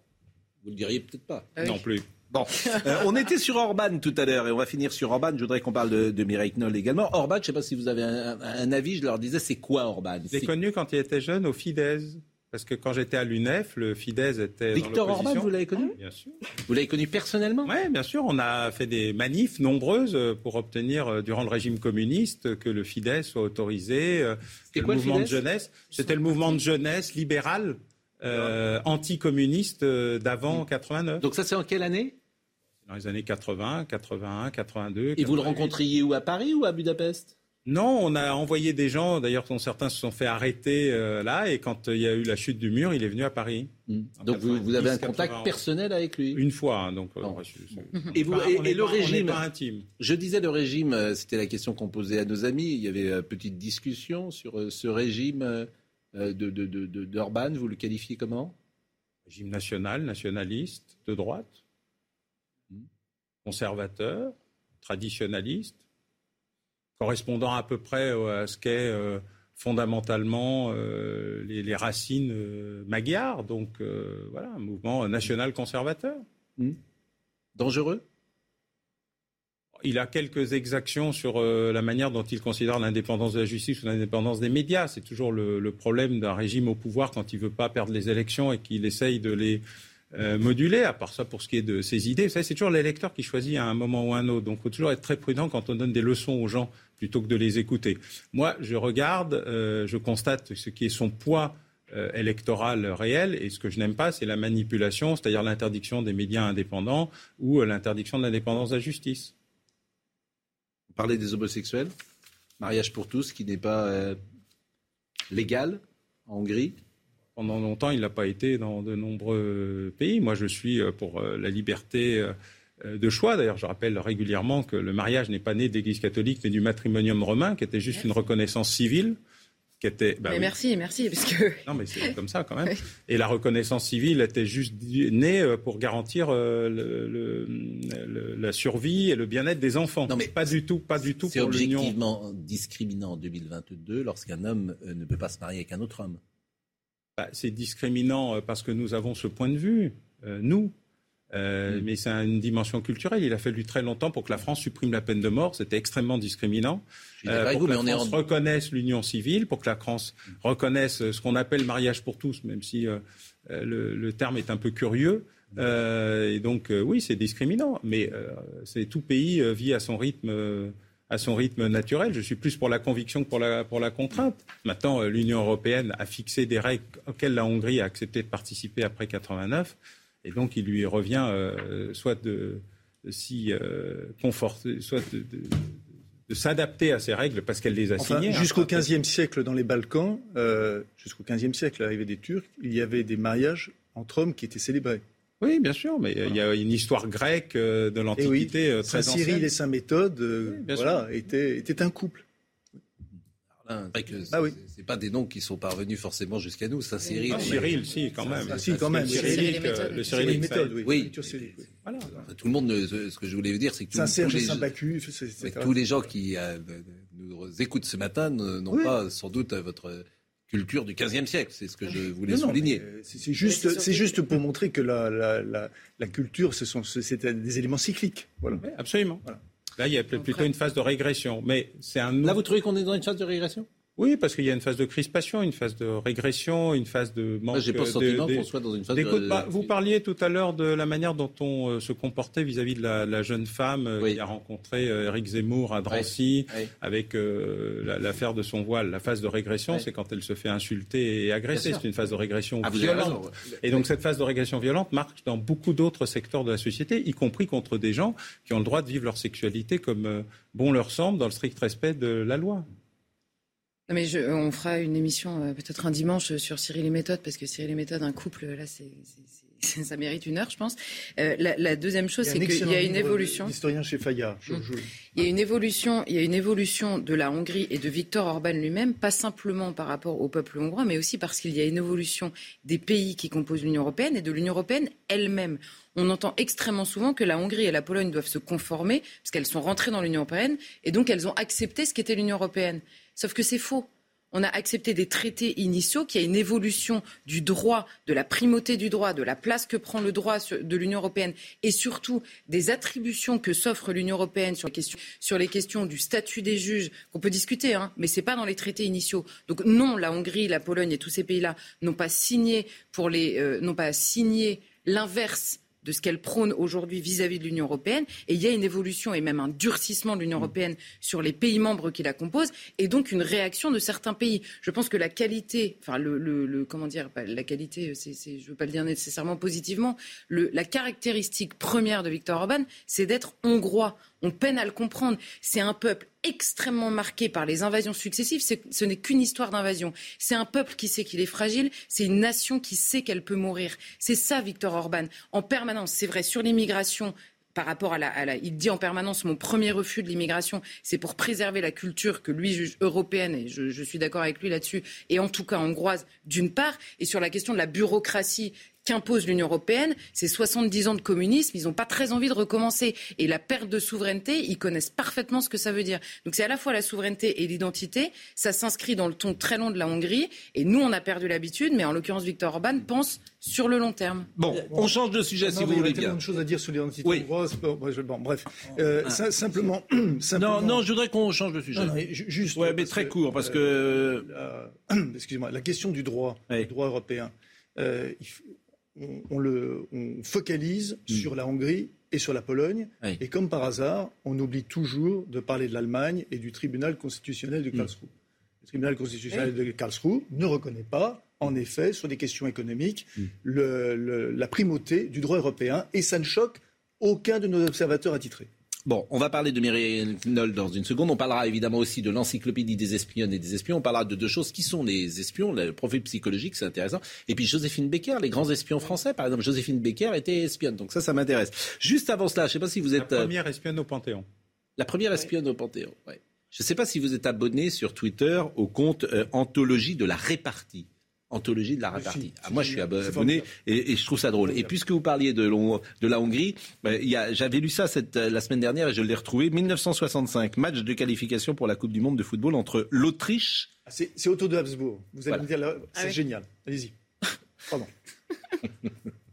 vous le diriez peut-être pas. Non plus. Bon, euh, on était sur Orban tout à l'heure et on va finir sur Orban. Je voudrais qu'on parle de, de Mireille Knoll également. Orban, je ne sais pas si vous avez un, avis, je leur disais, c'est quoi Orban? J'ai connu quand il était jeune au Fidesz. Parce que quand j'étais à l'UNEF, le Fidesz était. Victor Orban, vous l'avez connu? Bien sûr. Vous l'avez connu personnellement? Oui, bien sûr. On a fait des manifs nombreuses pour obtenir, euh, durant le régime communiste, que le Fidesz soit autorisé. Euh, C'était le mouvement de jeunesse? C'était le mouvement de jeunesse libéral euh, anticommuniste d'avant 89. Donc ça, c'est en quelle année? Dans les années 80, 81, 82. Et vous le rencontriez où À Paris ou à Budapest? Non, on a envoyé des gens, d'ailleurs dont certains se sont fait arrêter euh, là, et quand il y a eu la chute du mur, il est venu à Paris. Hmm. Donc vous, avez un contact personnel avec lui? Une fois, hein, donc. Euh, [LAUGHS] et, vous, et, le régime intime. Je disais le régime, euh, c'était la question qu'on posait à nos amis. Il y avait une petite discussion sur ce régime de d'Orban. Vous le qualifiez comment? Régime national, nationaliste, de droite. Conservateur, traditionnaliste correspondant à peu près euh, à ce qu'est euh, fondamentalement euh, les, racines magyares. Donc voilà, un mouvement national conservateur. Hmm. Dangereux? Il a quelques exactions sur la manière dont il considère l'indépendance de la justice ou l'indépendance des médias. C'est toujours le, problème d'un régime au pouvoir quand il ne veut pas perdre les élections et qu'il essaye de les euh, modulé, à part ça pour ce qui est de ses idées. Vous savez, c'est toujours l'électeur qui choisit à un moment ou à un autre. Donc il faut toujours être très prudent quand on donne des leçons aux gens plutôt que de les écouter. Moi, je regarde, euh, je constate ce qui est son poids euh, électoral réel et ce que je n'aime pas, c'est la manipulation, c'est-à-dire l'interdiction des médias indépendants ou l'interdiction de l'indépendance de la justice. Vous parlez des homosexuels, mariage pour tous qui n'est pas légal en Hongrie? Pendant longtemps, il n'a pas été dans de nombreux pays. Moi, je suis euh, pour euh, la liberté euh, de choix. D'ailleurs, je rappelle régulièrement que le mariage n'est pas né d'Église catholique, mais du matrimonium romain, qui était juste une reconnaissance civile. Qui était, bah mais merci, merci, parce que... [LAUGHS] Non, mais c'est comme ça quand même. [LAUGHS] Et la reconnaissance civile était juste née pour garantir le, la survie et le bien-être des enfants. Non, mais pas du tout, pas du tout. C'est objectivement discriminant en 2022 lorsqu'un homme ne peut pas se marier avec un autre homme. Bah, c'est discriminant euh, parce que nous avons ce point de vue, euh, nous. Euh, mm. Mais c'est une dimension culturelle. Il a fallu très longtemps pour que la France supprime la peine de mort. C'était extrêmement discriminant. Euh, pour que la France reconnaisse l'union civile, pour que la France reconnaisse ce qu'on appelle mariage pour tous, même si le, terme est un peu curieux. et donc, oui, c'est discriminant. Mais c'est tout pays vit à son rythme à son rythme naturel. Je suis plus pour la conviction que pour la, pour la contrainte. Maintenant, l'Union européenne a fixé des règles auxquelles la Hongrie a accepté de participer après 89. Et donc, il lui revient euh, soit de, s'y euh, conforter, soit de, s'adapter à ces règles parce qu'elle les a signées. Hein. Jusqu'au XVe siècle, dans les Balkans, euh, jusqu'au XVe siècle, l'arrivée des Turcs, il y avait des mariages entre hommes qui étaient célébrés. Oui, bien sûr, mais il y a une histoire grecque de l'Antiquité oui, très Saint Cyril et Saint Méthode, voilà, étaient, étaient un couple. Ah oui. C'est pas des noms qui sont parvenus forcément jusqu'à nous. Saint Cyril. Ah, Cyril, si, quand même. Ah, si, quand même. le Cyril méthode, oui. oui. Voilà. Tout le monde, ce que je voulais vous dire, c'est que Saint tous les gens qui euh, nous écoutent ce matin n'ont pas sans doute votre culture du XVe siècle. C'est ce que je voulais souligner. C'est juste, c'est juste pour montrer que la, la, la, la culture, c'est des éléments cycliques. Voilà. absolument. Voilà. Là, il y a plutôt une phase de régression. Mais c'est un. Là, vous trouvez qu'on est dans une phase de régression? Oui, parce qu'il y a une phase de crispation, une phase de régression, une phase de manque. J'ai pas le sentiment qu'on soit dans une phase de. Bah, vous parliez tout à l'heure de la manière dont on euh, se comportait vis-à-vis de la, jeune femme euh, qui a rencontré Eric euh, Zemmour à Drancy avec l'affaire de son voile. La phase de régression, c'est quand elle se fait insulter et agresser. C'est une phase de régression ah, violente. Et donc cette phase de régression violente marche dans beaucoup d'autres secteurs de la société, y compris contre des gens qui ont le droit de vivre leur sexualité comme bon leur semble, dans le strict respect de la loi mais je, on fera une émission euh, peut-être un dimanche sur Cyril et méthodes, parce que Cyril et méthodes, un couple, là, c'est, [LAUGHS] ça mérite une heure, je pense. Euh, la, deuxième chose, c'est qu'il y a une évolution. Historien chez Fayard. Hum. Il y a une évolution. Il y a une évolution de la Hongrie et de Viktor Orban lui-même, pas simplement par rapport au peuple hongrois, mais aussi parce qu'il y a une évolution des pays qui composent l'Union européenne et de l'Union européenne elle-même. On entend extrêmement souvent que la Hongrie et la Pologne doivent se conformer parce qu'elles sont rentrées dans l'Union européenne et donc elles ont accepté ce qu'était l'Union européenne. Sauf que c'est faux. On a accepté des traités initiaux qui a une évolution du droit, de la primauté du droit, de la place que prend le droit de l'Union européenne et surtout des attributions que s'offre l'Union européenne sur les, questions, du statut des juges qu'on peut discuter, hein, mais ce n'est pas dans les traités initiaux. Donc non, la Hongrie, la Pologne et tous ces pays-là n'ont pas signé pour les, euh, n'ont pas signé l'inverse de ce qu'elle prône aujourd'hui vis-à-vis de l'Union européenne. Et il y a une évolution et même un durcissement de l'Union européenne sur les pays membres qui la composent, et donc une réaction de certains pays. Je pense que la qualité, enfin le, comment dire, la qualité, c'est, je ne veux pas le dire nécessairement positivement, la caractéristique première de Viktor Orban, c'est d'être hongrois. On peine à le comprendre. C'est un peuple extrêmement marqué par les invasions successives. Ce n'est qu'une histoire d'invasion. C'est un peuple qui sait qu'il est fragile. C'est une nation qui sait qu'elle peut mourir. C'est ça, Victor Orban. En permanence, c'est vrai, sur l'immigration, par rapport à la, Il dit en permanence mon premier refus de l'immigration, c'est pour préserver la culture que lui juge européenne, et je, suis d'accord avec lui là-dessus, et en tout cas hongroise d'une part, et sur la question de la bureaucratie qu'impose l'Union européenne, c'est 70 ans de communisme, ils n'ont pas très envie de recommencer. Et la perte de souveraineté, ils connaissent parfaitement ce que ça veut dire. Donc c'est à la fois la souveraineté et l'identité, ça s'inscrit dans le ton très long de la Hongrie, et nous on a perdu l'habitude, mais en l'occurrence Viktor Orban pense sur le long terme. Bon, on change de sujet si vous voulez bien. Il y a tellement de choses à dire sur l'identité hongroise. Bon, bref, euh, ah. simplement, [CLEARS THROAT] Non, non, je voudrais qu'on change de sujet. Non, juste. Ouais, mais très court, parce que. Euh, [CLEARS THROAT] excusez-moi, la question du droit, du droit européen. Euh, on, le, focalise mm. sur la Hongrie et sur la Pologne. Et comme par hasard, on oublie toujours de parler de l'Allemagne et du tribunal constitutionnel de mm. Karlsruhe. Le tribunal constitutionnel de Karlsruhe ne reconnaît pas, en effet, sur des questions économiques, mm. la primauté du droit européen. Et ça ne choque aucun de nos observateurs attitrés. Bon, on va parler de Mireille Knoll dans une seconde. On parlera évidemment aussi de l'encyclopédie des espionnes et des espions. On parlera de deux choses qui sont les espions, le profil psychologique, c'est intéressant. Et puis Joséphine Becker, les grands espions français, par exemple. Joséphine Becker était espionne, donc ça, ça m'intéresse. Juste avant cela, je ne sais pas si vous êtes... La première espionne au Panthéon. La première espionne au Panthéon, oui. Je ne sais pas si vous êtes abonné sur Twitter au compte euh, Anthologie de la répartie anthologie de la répartie. Ah, moi, je suis abonné et, je trouve ça drôle. Et puisque vous parliez de, de la Hongrie, ben, j'avais lu ça cette, la semaine dernière et je l'ai retrouvé. 1965, match de qualification pour la Coupe du Monde de football entre l'Autriche. Ah, c'est Otto de Habsbourg. Vous allez me dire, c'est ah génial. Allez-y. [LAUGHS] Pardon. [LAUGHS]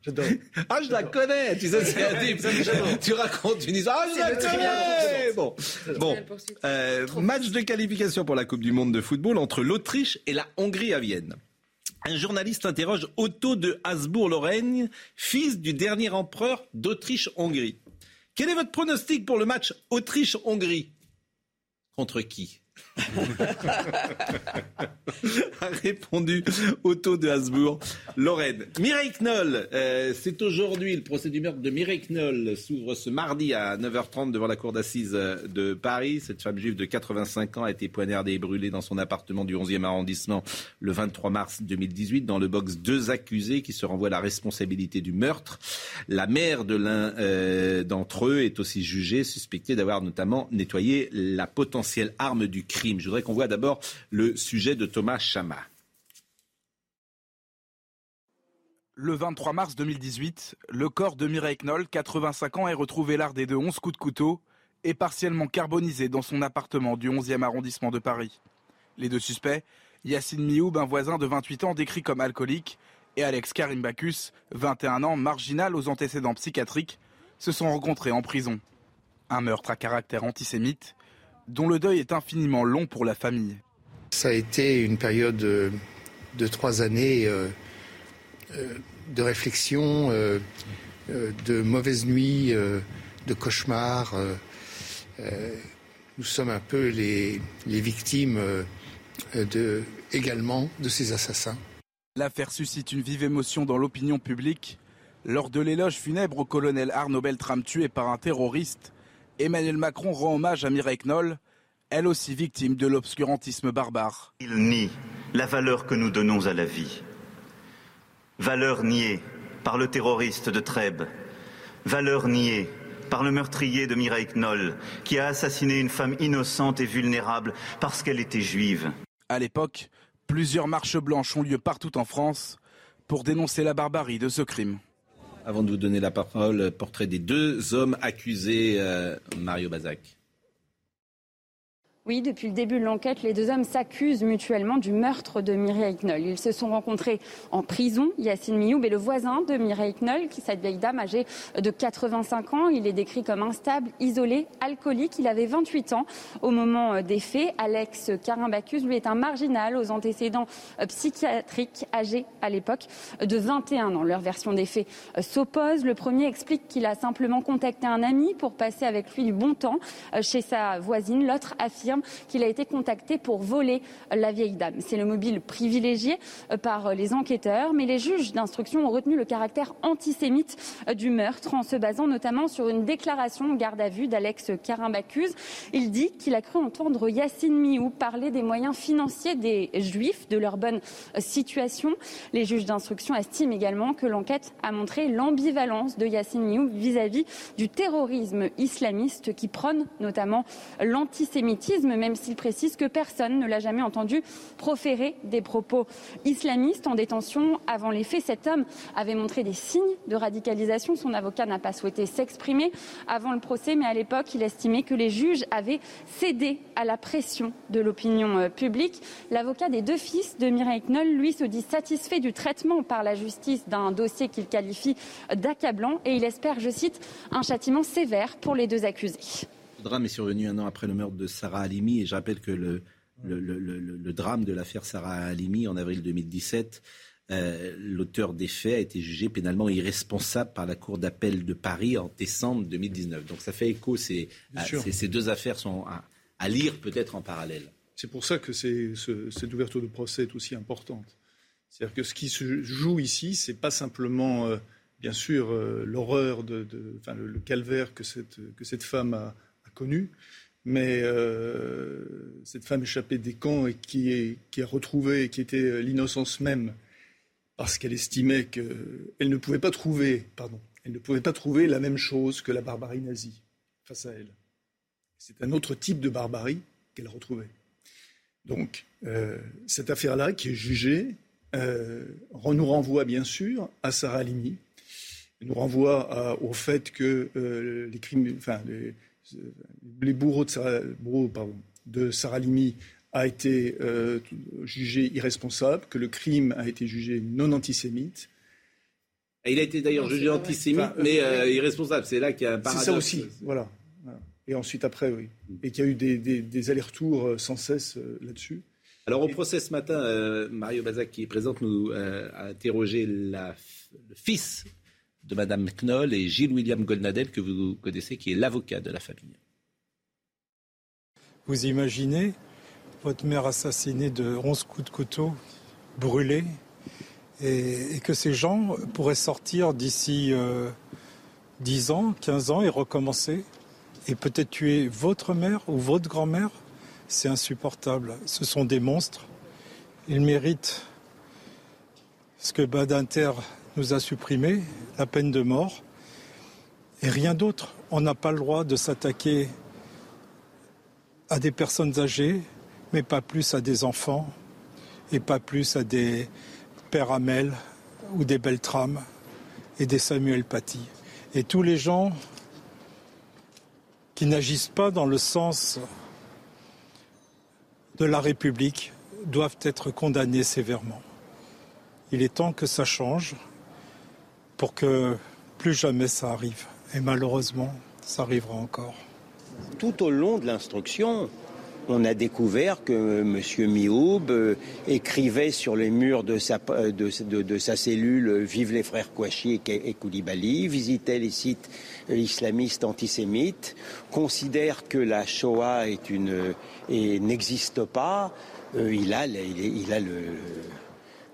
J'adore. Ah, je la connais. Tu sais, c'est un [LAUGHS] Tu racontes une histoire. Ah, je la connais. Bon, bon. Euh, match de qualification pour la Coupe du Monde de football entre l'Autriche et la Hongrie à Vienne. Un journaliste interroge Otto de Habsbourg-Lorraine, fils du dernier empereur d'Autriche-Hongrie. Quel est votre pronostic pour le match Autriche-Hongrie? Contre qui? [LAUGHS] a répondu Otto de Hasbourg, Lorraine. Mireille Knoll, euh, c'est aujourd'hui le procès du meurtre de Mireille Knoll s'ouvre ce mardi à 9h30 devant la cour d'assises de Paris. Cette femme juive de 85 ans a été poignardée et brûlée dans son appartement du 11e arrondissement le 23 mars 2018. Dans le box, deux accusés qui se renvoient la responsabilité du meurtre. La mère de l'un euh, d'entre eux est aussi jugée, suspectée d'avoir notamment nettoyé la potentielle arme du crime. Je voudrais qu'on voit d'abord le sujet de Thomas Chama. Le 23 mars 2018, le corps de Mireille Knoll, 85 ans, est retrouvé lardé de 11 coups de couteau et partiellement carbonisé dans son appartement du 11e arrondissement de Paris. Les deux suspects, Yacine Mioub, un voisin de 28 ans décrit comme alcoolique, et Alex Karimbacus, 21 ans, marginal aux antécédents psychiatriques, se sont rencontrés en prison. Un meurtre à caractère antisémite dont le deuil est infiniment long pour la famille. Ça a été une période de, trois années euh, euh, de réflexion, euh, de mauvaises nuits, de cauchemars. nous sommes un peu les, les victimes de, également de ces assassins. L'affaire suscite une vive émotion dans l'opinion publique. Lors de l'éloge funèbre au colonel Arnaud Beltrame tué par un terroriste, Emmanuel Macron rend hommage à Mireille Knoll, elle aussi victime de l'obscurantisme barbare. Il nie la valeur que nous donnons à la vie. Valeur niée par le terroriste de Trèbes. Valeur niée par le meurtrier de Mireille Knoll, qui a assassiné une femme innocente et vulnérable parce qu'elle était juive. À l'époque, plusieurs marches blanches ont lieu partout en France pour dénoncer la barbarie de ce crime. Avant de vous donner la parole, portrait des deux hommes accusés, euh, Mario Bazac. Oui, depuis le début de l'enquête, les deux hommes s'accusent mutuellement du meurtre de Mireille Knoll. Ils se sont rencontrés en prison, Yacine Mioub et le voisin de Mireille Knoll, qui cette vieille dame âgée de 85 ans. Il est décrit comme instable, isolé, alcoolique. Il avait 28 ans au moment euh, des faits. Alex Carimbacus, lui, est un marginal aux antécédents euh, psychiatriques, âgé à l'époque de 21 ans. Leur version des faits euh, s'oppose. Le premier explique qu'il a simplement contacté un ami pour passer avec lui du bon temps chez sa voisine. L'autre affirme qu'il a été contacté pour voler la vieille dame. C'est le mobile privilégié euh, par les enquêteurs, mais les juges d'instruction ont retenu le caractère antisémite euh, du meurtre en se basant notamment sur une déclaration garde à vue d'Alex Carimbacuse. Il dit qu'il a cru entendre Yacine Miou parler des moyens financiers des juifs, de leur bonne euh, situation. Les juges d'instruction estiment également que l'enquête a montré l'ambivalence de Yacine Miou vis-à-vis du terrorisme islamiste qui prône notamment l'antisémitisme même s'il précise que personne ne l'a jamais entendu proférer des propos islamistes en détention avant les faits. Cet homme avait montré des signes de radicalisation. Son avocat n'a pas souhaité s'exprimer avant le procès, mais à l'époque, il estimait que les juges avaient cédé à la pression de l'opinion euh, publique. L'avocat des deux fils de Mireille Knoll, lui, se dit satisfait du traitement par la justice d'un dossier qu'il qualifie d'accablant et il espère, je cite, un châtiment sévère pour les deux accusés drame est survenu un an après le meurtre de Sarah Halimi. Et je rappelle que le, le, drame de l'affaire Sarah Halimi en avril 2017, euh, l'auteur des faits a été jugé pénalement irresponsable par la Cour d'appel de Paris en décembre 2019. Donc ça fait écho. Ces, ces deux affaires sont à, lire peut-être en parallèle. C'est pour ça que cette ouverture de procès est aussi importante. C'est-à-dire que ce qui se joue ici, c'est pas simplement, euh, bien sûr, euh, l'horreur, de, enfin, le, calvaire que cette, que cette femme a, connue, mais euh, cette femme échappée des camps et qui, est, qui a retrouvé, qui était l'innocence même, parce qu'elle estimait qu'elle ne pouvait pas trouver, pardon, elle ne pouvait pas trouver la même chose que la barbarie nazie face à elle. C'est un autre type de barbarie qu'elle retrouvait. Donc, euh, cette affaire-là, qui est jugée, euh, nous renvoie bien sûr à Sarah Halimi, nous renvoie au fait que les crimes, enfin, les bourreaux de Sarah, de Sarah Limi a été euh, jugé irresponsable, que le crime a été jugé non antisémite. Il a été d'ailleurs jugé antisémite, mais irresponsable. C'est là qu'il y a un paradoxe. C'est ça aussi, voilà. Et ensuite, après, oui. Et qu'il y a eu des, allers-retours sans cesse là-dessus. Alors, au procès ce matin, Mario Bazac, qui est présent, nous a interrogé le fils de Mme Knoll et Gilles William Goldnadel, que vous connaissez, qui est l'avocat de la famille. Vous imaginez votre mère assassinée de 11 coups de couteau, brûlée, et, que ces gens pourraient sortir d'ici 10 euh, ans, 15 ans et recommencer, et peut-être tuer votre mère ou votre grand-mère, c'est insupportable. Ce sont des monstres. Ils méritent ce que Badinter nous a supprimé, la peine de mort, et rien d'autre. On n'a pas le droit de s'attaquer à des personnes âgées, mais pas plus à des enfants, et pas plus à des pères Amel ou des Beltrame et des Samuel Paty. Et tous les gens qui n'agissent pas dans le sens de la République doivent être condamnés sévèrement. Il est temps que ça change pour que plus jamais ça arrive. Et malheureusement, ça arrivera encore. Tout au long de l'instruction, on a découvert que M. Mioub euh, écrivait sur les murs de sa, euh, de, sa cellule euh, Vive les frères Kouachi et, Koulibaly, visitait les sites islamistes antisémites, considère que la Shoah n'existe pas. il a le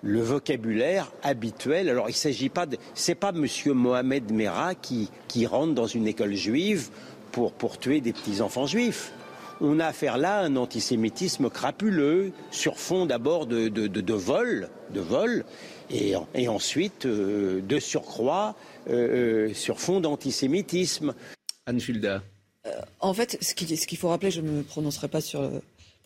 le vocabulaire habituel. Alors il ne s'agit pas de... C'est pas Monsieur Mohamed Merah qui, qui rentre dans une école juive pour, pour tuer des petits-enfants juifs. On a affaire là à un antisémitisme crapuleux, sur fond d'abord de, de, de, vol, de vol, et, et ensuite euh, de surcroît euh, euh, sur fond d'antisémitisme. Anne Fulda. en fait, ce qu'il ce qu'il faut rappeler, je ne me prononcerai pas sur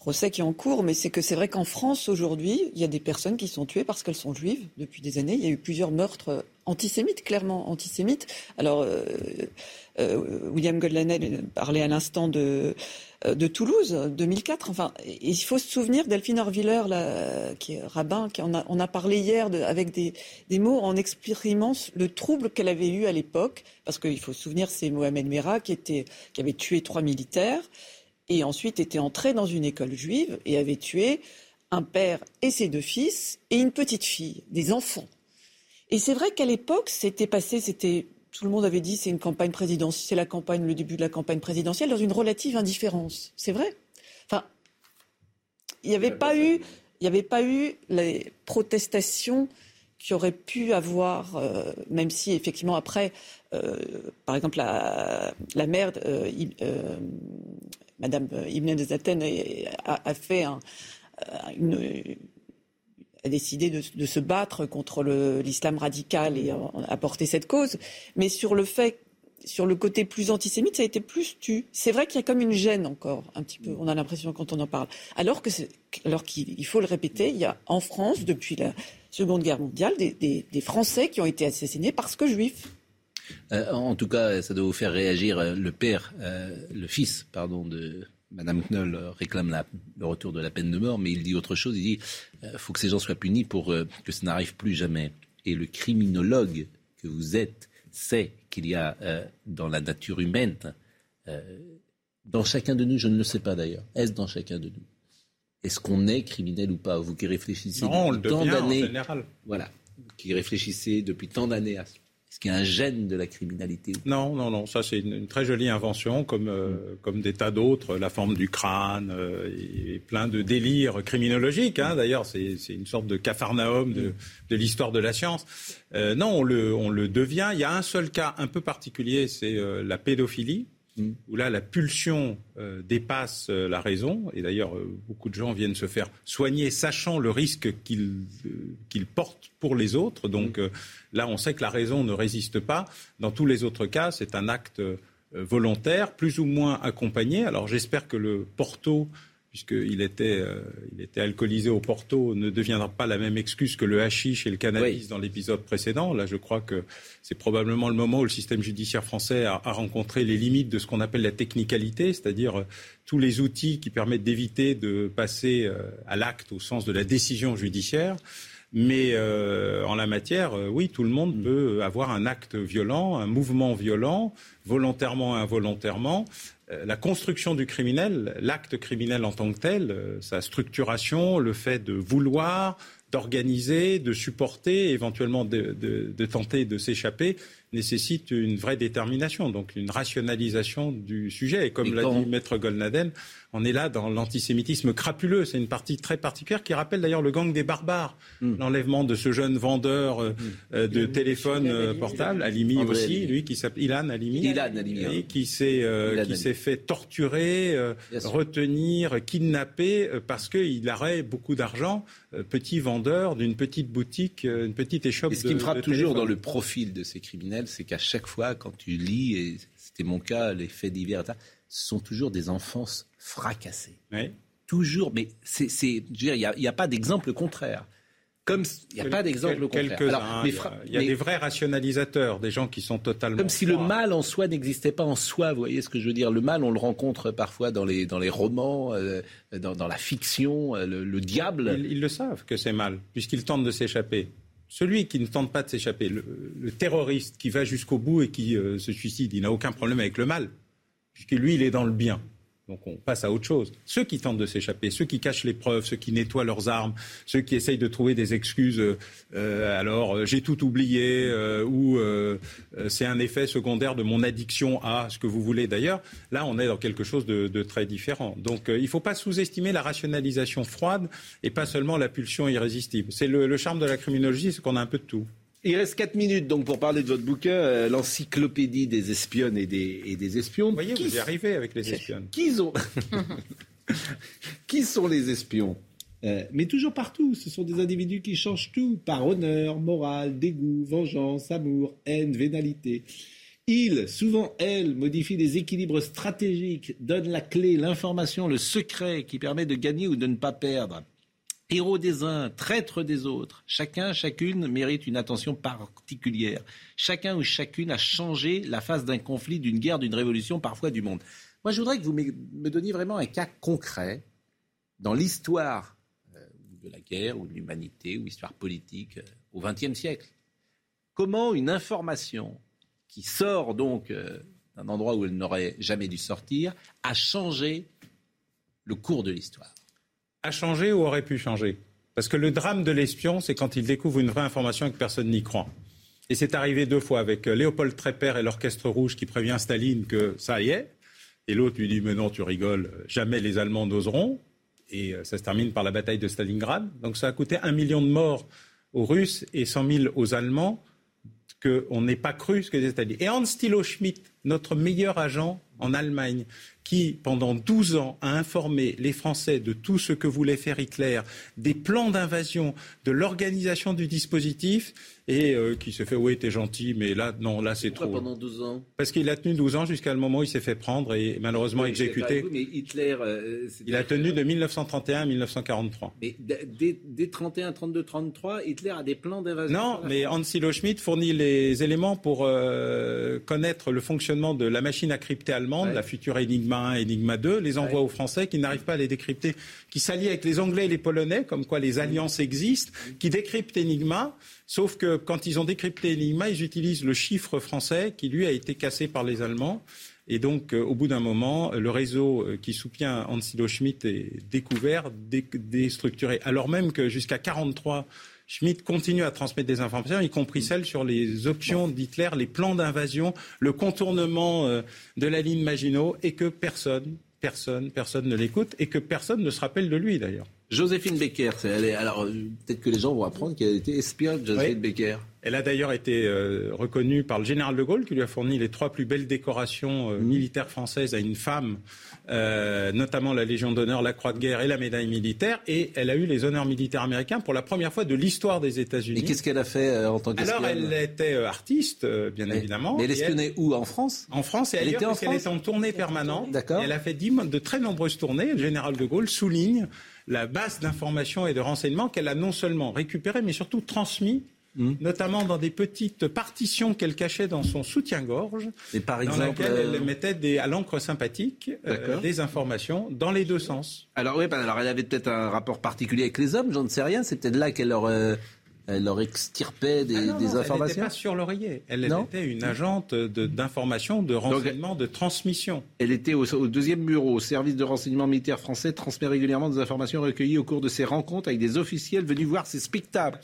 procès qui est en cours, mais c'est que c'est vrai qu'en France aujourd'hui, il y a des personnes qui sont tuées parce qu'elles sont juives depuis des années. Il y a eu plusieurs meurtres antisémites, clairement antisémites. Alors, euh, euh, William Goldlanel parlait à l'instant de, euh, de Toulouse, 2004. Enfin, il faut se souvenir Delphine Orviller, qui est rabbin, qui en a, on a parlé hier avec des, des, mots en exprimant le trouble qu'elle avait eu à l'époque, parce qu'il faut se souvenir, c'est Mohamed Merah qui, qui avait tué trois militaires et ensuite était entré dans une école juive et avait tué un père et ses deux fils et une petite fille, des enfants. Et c'est vrai qu'à l'époque, c'était passé, c'était tout le monde avait dit c'est une campagne présidentielle, c'est la campagne, le début de la campagne présidentielle dans une relative indifférence. C'est vrai? Enfin, il n'y avait pas eu, il n'y avait pas eu les protestations qui auraient pu avoir, euh, même si effectivement après, euh, par exemple la, la mère, euh, Madame Ibn Zaten a, a, décidé de, se battre contre l'islam radical et a porté cette cause. Mais sur le fait, sur le côté plus antisémite, ça a été plus tu. C'est vrai qu'il y a comme une gêne encore, un petit peu. On a l'impression quand on en parle. Alors qu'il faut le répéter, il y a en France depuis la Seconde Guerre mondiale des, des, des Français qui ont été assassinés parce que juifs. Euh, en tout cas, ça doit vous faire réagir. Euh, le père, euh, le fils, pardon, de Madame Knoll réclame le retour de la peine de mort, mais il dit autre chose. Il dit il faut que ces gens soient punis pour que ça n'arrive plus jamais. Et le criminologue que vous êtes sait qu'il y a dans la nature humaine, dans chacun de nous, je ne le sais pas d'ailleurs, est-ce dans chacun de nous Est-ce qu'on est criminel ou pas? Vous qui réfléchissez non, depuis tant d'années, voilà, qui réfléchissez depuis tant d'années à est-ce qu'il y a un gène de la criminalité Non, non, non. Ça, c'est une, très jolie invention, comme, euh, comme des tas d'autres. La forme du crâne euh, et plein de délires criminologiques. Hein. D'ailleurs, c'est une sorte de capharnaüm de, de l'histoire de la science. Euh, non, on le, on le devient. Il y a un seul cas un peu particulier, c'est la pédophilie. Mm. où là, la pulsion euh, dépasse euh, la raison. Et d'ailleurs, euh, beaucoup de gens viennent se faire soigner, sachant le risque qu'ils portent pour les autres. Donc mm. là, on sait que la raison ne résiste pas. Dans tous les autres cas, c'est un acte volontaire, plus ou moins accompagné. Alors j'espère que le Porto puisqu'il était, euh, il était alcoolisé au Porto, ne deviendra pas la même excuse que le hashish et le cannabis dans l'épisode précédent. Là, je crois que c'est probablement le moment où le système judiciaire français a, rencontré les limites de ce qu'on appelle la technicalité, c'est-à-dire euh, tous les outils qui permettent d'éviter de passer euh, à l'acte au sens de la décision judiciaire. Mais en la matière, oui, tout le monde mm. peut avoir un acte violent, un mouvement violent, volontairement, involontairement. La construction du criminel, l'acte criminel en tant que tel, sa structuration, le fait de vouloir, d'organiser, de supporter, éventuellement de tenter de s'échapper, nécessite une vraie détermination, donc une rationalisation du sujet. Et comme l'a dit Maître Golnaden, on est là dans l'antisémitisme crapuleux. C'est une partie très particulière qui rappelle d'ailleurs le gang des barbares. Hmm. L'enlèvement de ce jeune vendeur euh, hmm. euh, de téléphone euh, portable, Alimi aussi, lui qui s'appelle Ilan Alimi, Ilan Alimi qui s'est qui s'est fait torturer, retenir, kidnapper parce qu'il aurait beaucoup d'argent, petit vendeur d'une petite boutique, une petite échoppe. Et ce qui me frappe toujours dans le profil de ces criminels, c'est qu'à chaque fois, quand tu lis, et c'était mon cas, les faits divers, ce sont toujours des enfances fracassées. Toujours, mais c'est, il n'y a, pas d'exemple contraire. Comme il n'y a pas d'exemple contraire. il y a, des vrais rationalisateurs, des gens qui sont totalement. Comme si le mal en soi n'existait pas en soi, vous voyez ce que je veux dire Le mal, on le rencontre parfois dans les, dans les romans, euh, dans, la fiction, euh, le, diable. Ils, le savent que c'est mal, puisqu'ils tentent de s'échapper. Celui qui ne tente pas de s'échapper, le, terroriste qui va jusqu'au bout et qui euh, se suicide, il n'a aucun problème avec le mal puisque lui, il est dans le bien. Donc on passe à autre chose. Ceux qui tentent de s'échapper, ceux qui cachent les preuves, ceux qui nettoient leurs armes, ceux qui essayent de trouver des excuses, euh, alors euh, j'ai tout oublié, euh, ou c'est un effet secondaire de mon addiction à ce que vous voulez d'ailleurs, là on est dans quelque chose de, très différent. Donc il ne faut pas sous-estimer la rationalisation froide et pas seulement la pulsion irrésistible. C'est le charme de la criminologie, c'est qu'on a un peu de tout. Il reste 4 minutes donc pour parler de votre bouquin, euh, l'encyclopédie des espionnes et des, et des espions. Vous voyez, vous y arrivez avec les espionnes. [LAUGHS] Qui, [LAUGHS] qui sont les espions euh, mais toujours partout, ce sont des individus qui changent tout, par honneur, morale, dégoût, vengeance, amour, haine, vénalité. Ils, souvent elles, modifient les équilibres stratégiques, donnent la clé, l'information, le secret qui permet de gagner ou de ne pas perdre. Héros des uns, traîtres des autres. Chacun, chacune mérite une attention particulière. Chacun ou chacune a changé la face d'un conflit, d'une guerre, d'une révolution, parfois du monde. Moi, je voudrais que vous me donniez vraiment un cas concret dans l'histoire euh, de la guerre ou de l'humanité ou l'histoire politique euh, au XXe siècle. Comment une information qui sort donc euh, d'un endroit où elle n'aurait jamais dû sortir a changé le cours de l'histoire? A changé ou aurait pu changer Parce que le drame de l'espion, c'est quand il découvre une vraie information et que personne n'y croit. Et c'est arrivé deux fois avec euh, Léopold Trépère et l'Orchestre Rouge qui prévient Staline que ça y est. Et l'autre lui dit Mais non, tu rigoles, jamais les Allemands n'oseront. Et euh, ça se termine par la bataille de Stalingrad. Donc ça a coûté un million de morts aux Russes et 100 000 aux Allemands qu'on n'ait pas cru ce que les États-Unis. Et Hans Thilo Schmidt, notre meilleur agent en Allemagne, qui, pendant 12 ans, a informé les Français de tout ce que voulait faire Hitler, des plans d'invasion, de l'organisation du dispositif, et euh, qui se fait oui t'es gentil mais là non là c'est trop. pendant 12 ans? Parce qu'il a tenu 12 ans jusqu'à le moment où il s'est fait prendre et malheureusement exécuté. mais Hitler. Euh, il a tenu de 1931 à 1943. Mais dès, dès 31, 32, 33, Hitler a des plans d'invasion. Non, mais Hans Silo Schmidt fournit les éléments pour euh, connaître le fonctionnement de la machine à crypter allemande, la future Enigma 1, Enigma 2, les envoie aux Français qui n'arrivent pas à les décrypter, qui s'allient avec les Anglais et les Polonais, comme quoi les alliances existent, qui décryptent Enigma Sauf que quand ils ont décrypté Enigma, ils utilisent le chiffre français qui, lui, a été cassé par les Allemands. Et donc, euh, au bout d'un moment, le réseau euh, qui soutient Hansilo Schmidt est découvert, déstructuré. Alors même que jusqu'à 43, Schmidt continue à transmettre des informations, y compris celles sur les options d'Hitler, les plans d'invasion, le contournement euh, de la ligne Maginot, et que personne, personne, personne ne l'écoute, et que personne ne se rappelle de lui d'ailleurs. Joséphine Becker, alors euh, peut-être que les gens vont apprendre qu'elle a été espionne, Joséphine Becker. Elle a d'ailleurs été euh, reconnue par le général de Gaulle, qui lui a fourni les trois plus belles décorations euh, mmh. militaires françaises à une femme, notamment la Légion d'honneur, la Croix de guerre et la médaille militaire. Et elle a eu les honneurs militaires américains pour la première fois de l'histoire des États-Unis. Et qu'est-ce qu'elle a fait en tant qu'espionne? Alors, elle était artiste, bien évidemment. Mais elle espionnait où? En France? En France et elle était en France? était en tournée permanente. D'accord. Elle a fait de très nombreuses tournées. Le général de Gaulle souligne la base d'informations et de renseignements qu'elle a non seulement récupérée, mais surtout transmis hmm. notamment dans des petites partitions qu'elle cachait dans son soutien-gorge, dans exemple, elle euh, mettait des, à l'encre sympathique euh, des informations dans les deux sens. Alors oui, alors elle avait peut-être un rapport particulier avec les hommes, j'en ne sais rien. C'est peut-être là qu'elle leur euh, elle leur extirpait des, ah des informations. Elle n'était pas sur l'oreiller. Elle, était une agente d'information, de, renseignement, de transmission. Elle était au, deuxième bureau, au service de renseignement militaire français, transmet régulièrement des informations recueillies au cours de ses rencontres avec des officiels venus voir ses spectacles.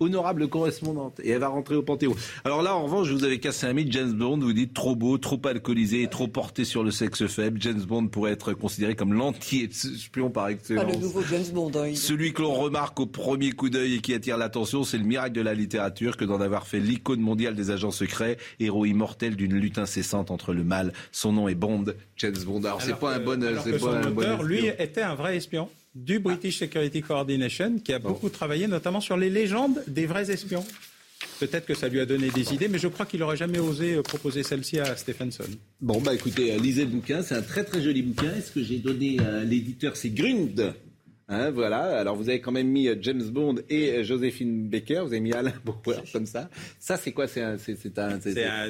Honorable correspondante. Et elle va rentrer au Panthéon. Alors là, en revanche, je vous avais cassé un mythe. James Bond, vous dites trop beau, trop alcoolisé, trop porté sur le sexe faible. James Bond pourrait être considéré comme l'anti-espion par excellence. Pas le nouveau James Bond. Hein, Celui que l'on remarque au premier coup d'œil et qui attire l'attention, c'est le miracle de la littérature que d'en avoir fait l'icône mondiale des agents secrets, héros immortel d'une lutte incessante entre le mal. Son nom est Bond, James Bond. Alors, c'est pas un bon, pas un bon lui était un vrai espion du British Security Coordination qui a beaucoup travaillé notamment sur les légendes des vrais espions. Peut-être que ça lui a donné des idées, mais je crois qu'il n'aurait jamais osé euh, proposer celle-ci à Stephenson. Bon, bah écoutez, euh, lisez le bouquin, c'est un très très joli bouquin. Est-ce que j'ai donné à l'éditeur C'est Grund? Hein, voilà. Alors vous avez quand même mis euh, James Bond et Joséphine Baker. Vous avez mis Alain Bauer [LAUGHS] comme ça. Ça c'est quoi? C'est un, c'est un,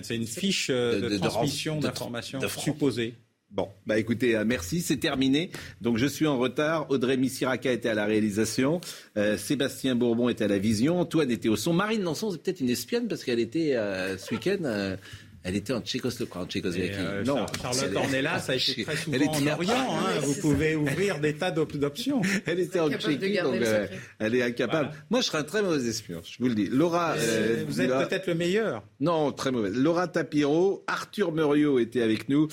c'est une fiche de, transmission d'informations supposée. Bon, bah écoutez, euh, merci, c'est terminé. Donc je suis en retard. Audrey Missiraka était à la réalisation, euh, Sébastien Bourbon était à la vision, Antoine était au son. Marine Nanson, c'est peut-être une espionne parce qu'elle était euh, ce week-end elle était en Tchécoslovaquie. En Tchécoslovaquie. Euh, non, Charlotte Ornella, ça a été très souvent en Orient. Hein, vous pouvez ouvrir des tas d'options. [LAUGHS] Elle était en Tchéquie, donc euh, elle est incapable. Moi, je serais un très mauvais espion, je vous le dis. Laura, euh, vous êtes peut-être le meilleur. Non, très mauvais. Laura Tapiro, Arthur Muriot était avec nous.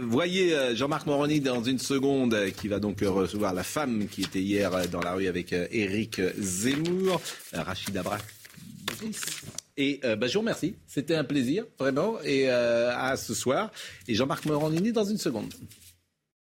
voyez Jean-Marc Moroni dans une seconde, qui va donc recevoir la femme qui était hier dans la rue avec Éric Zemmour, Rachid Abrak. Et euh, bah, je vous remercie. C'était un plaisir, vraiment. Et euh, à ce soir. Et Jean-Marc Morandini dans une seconde.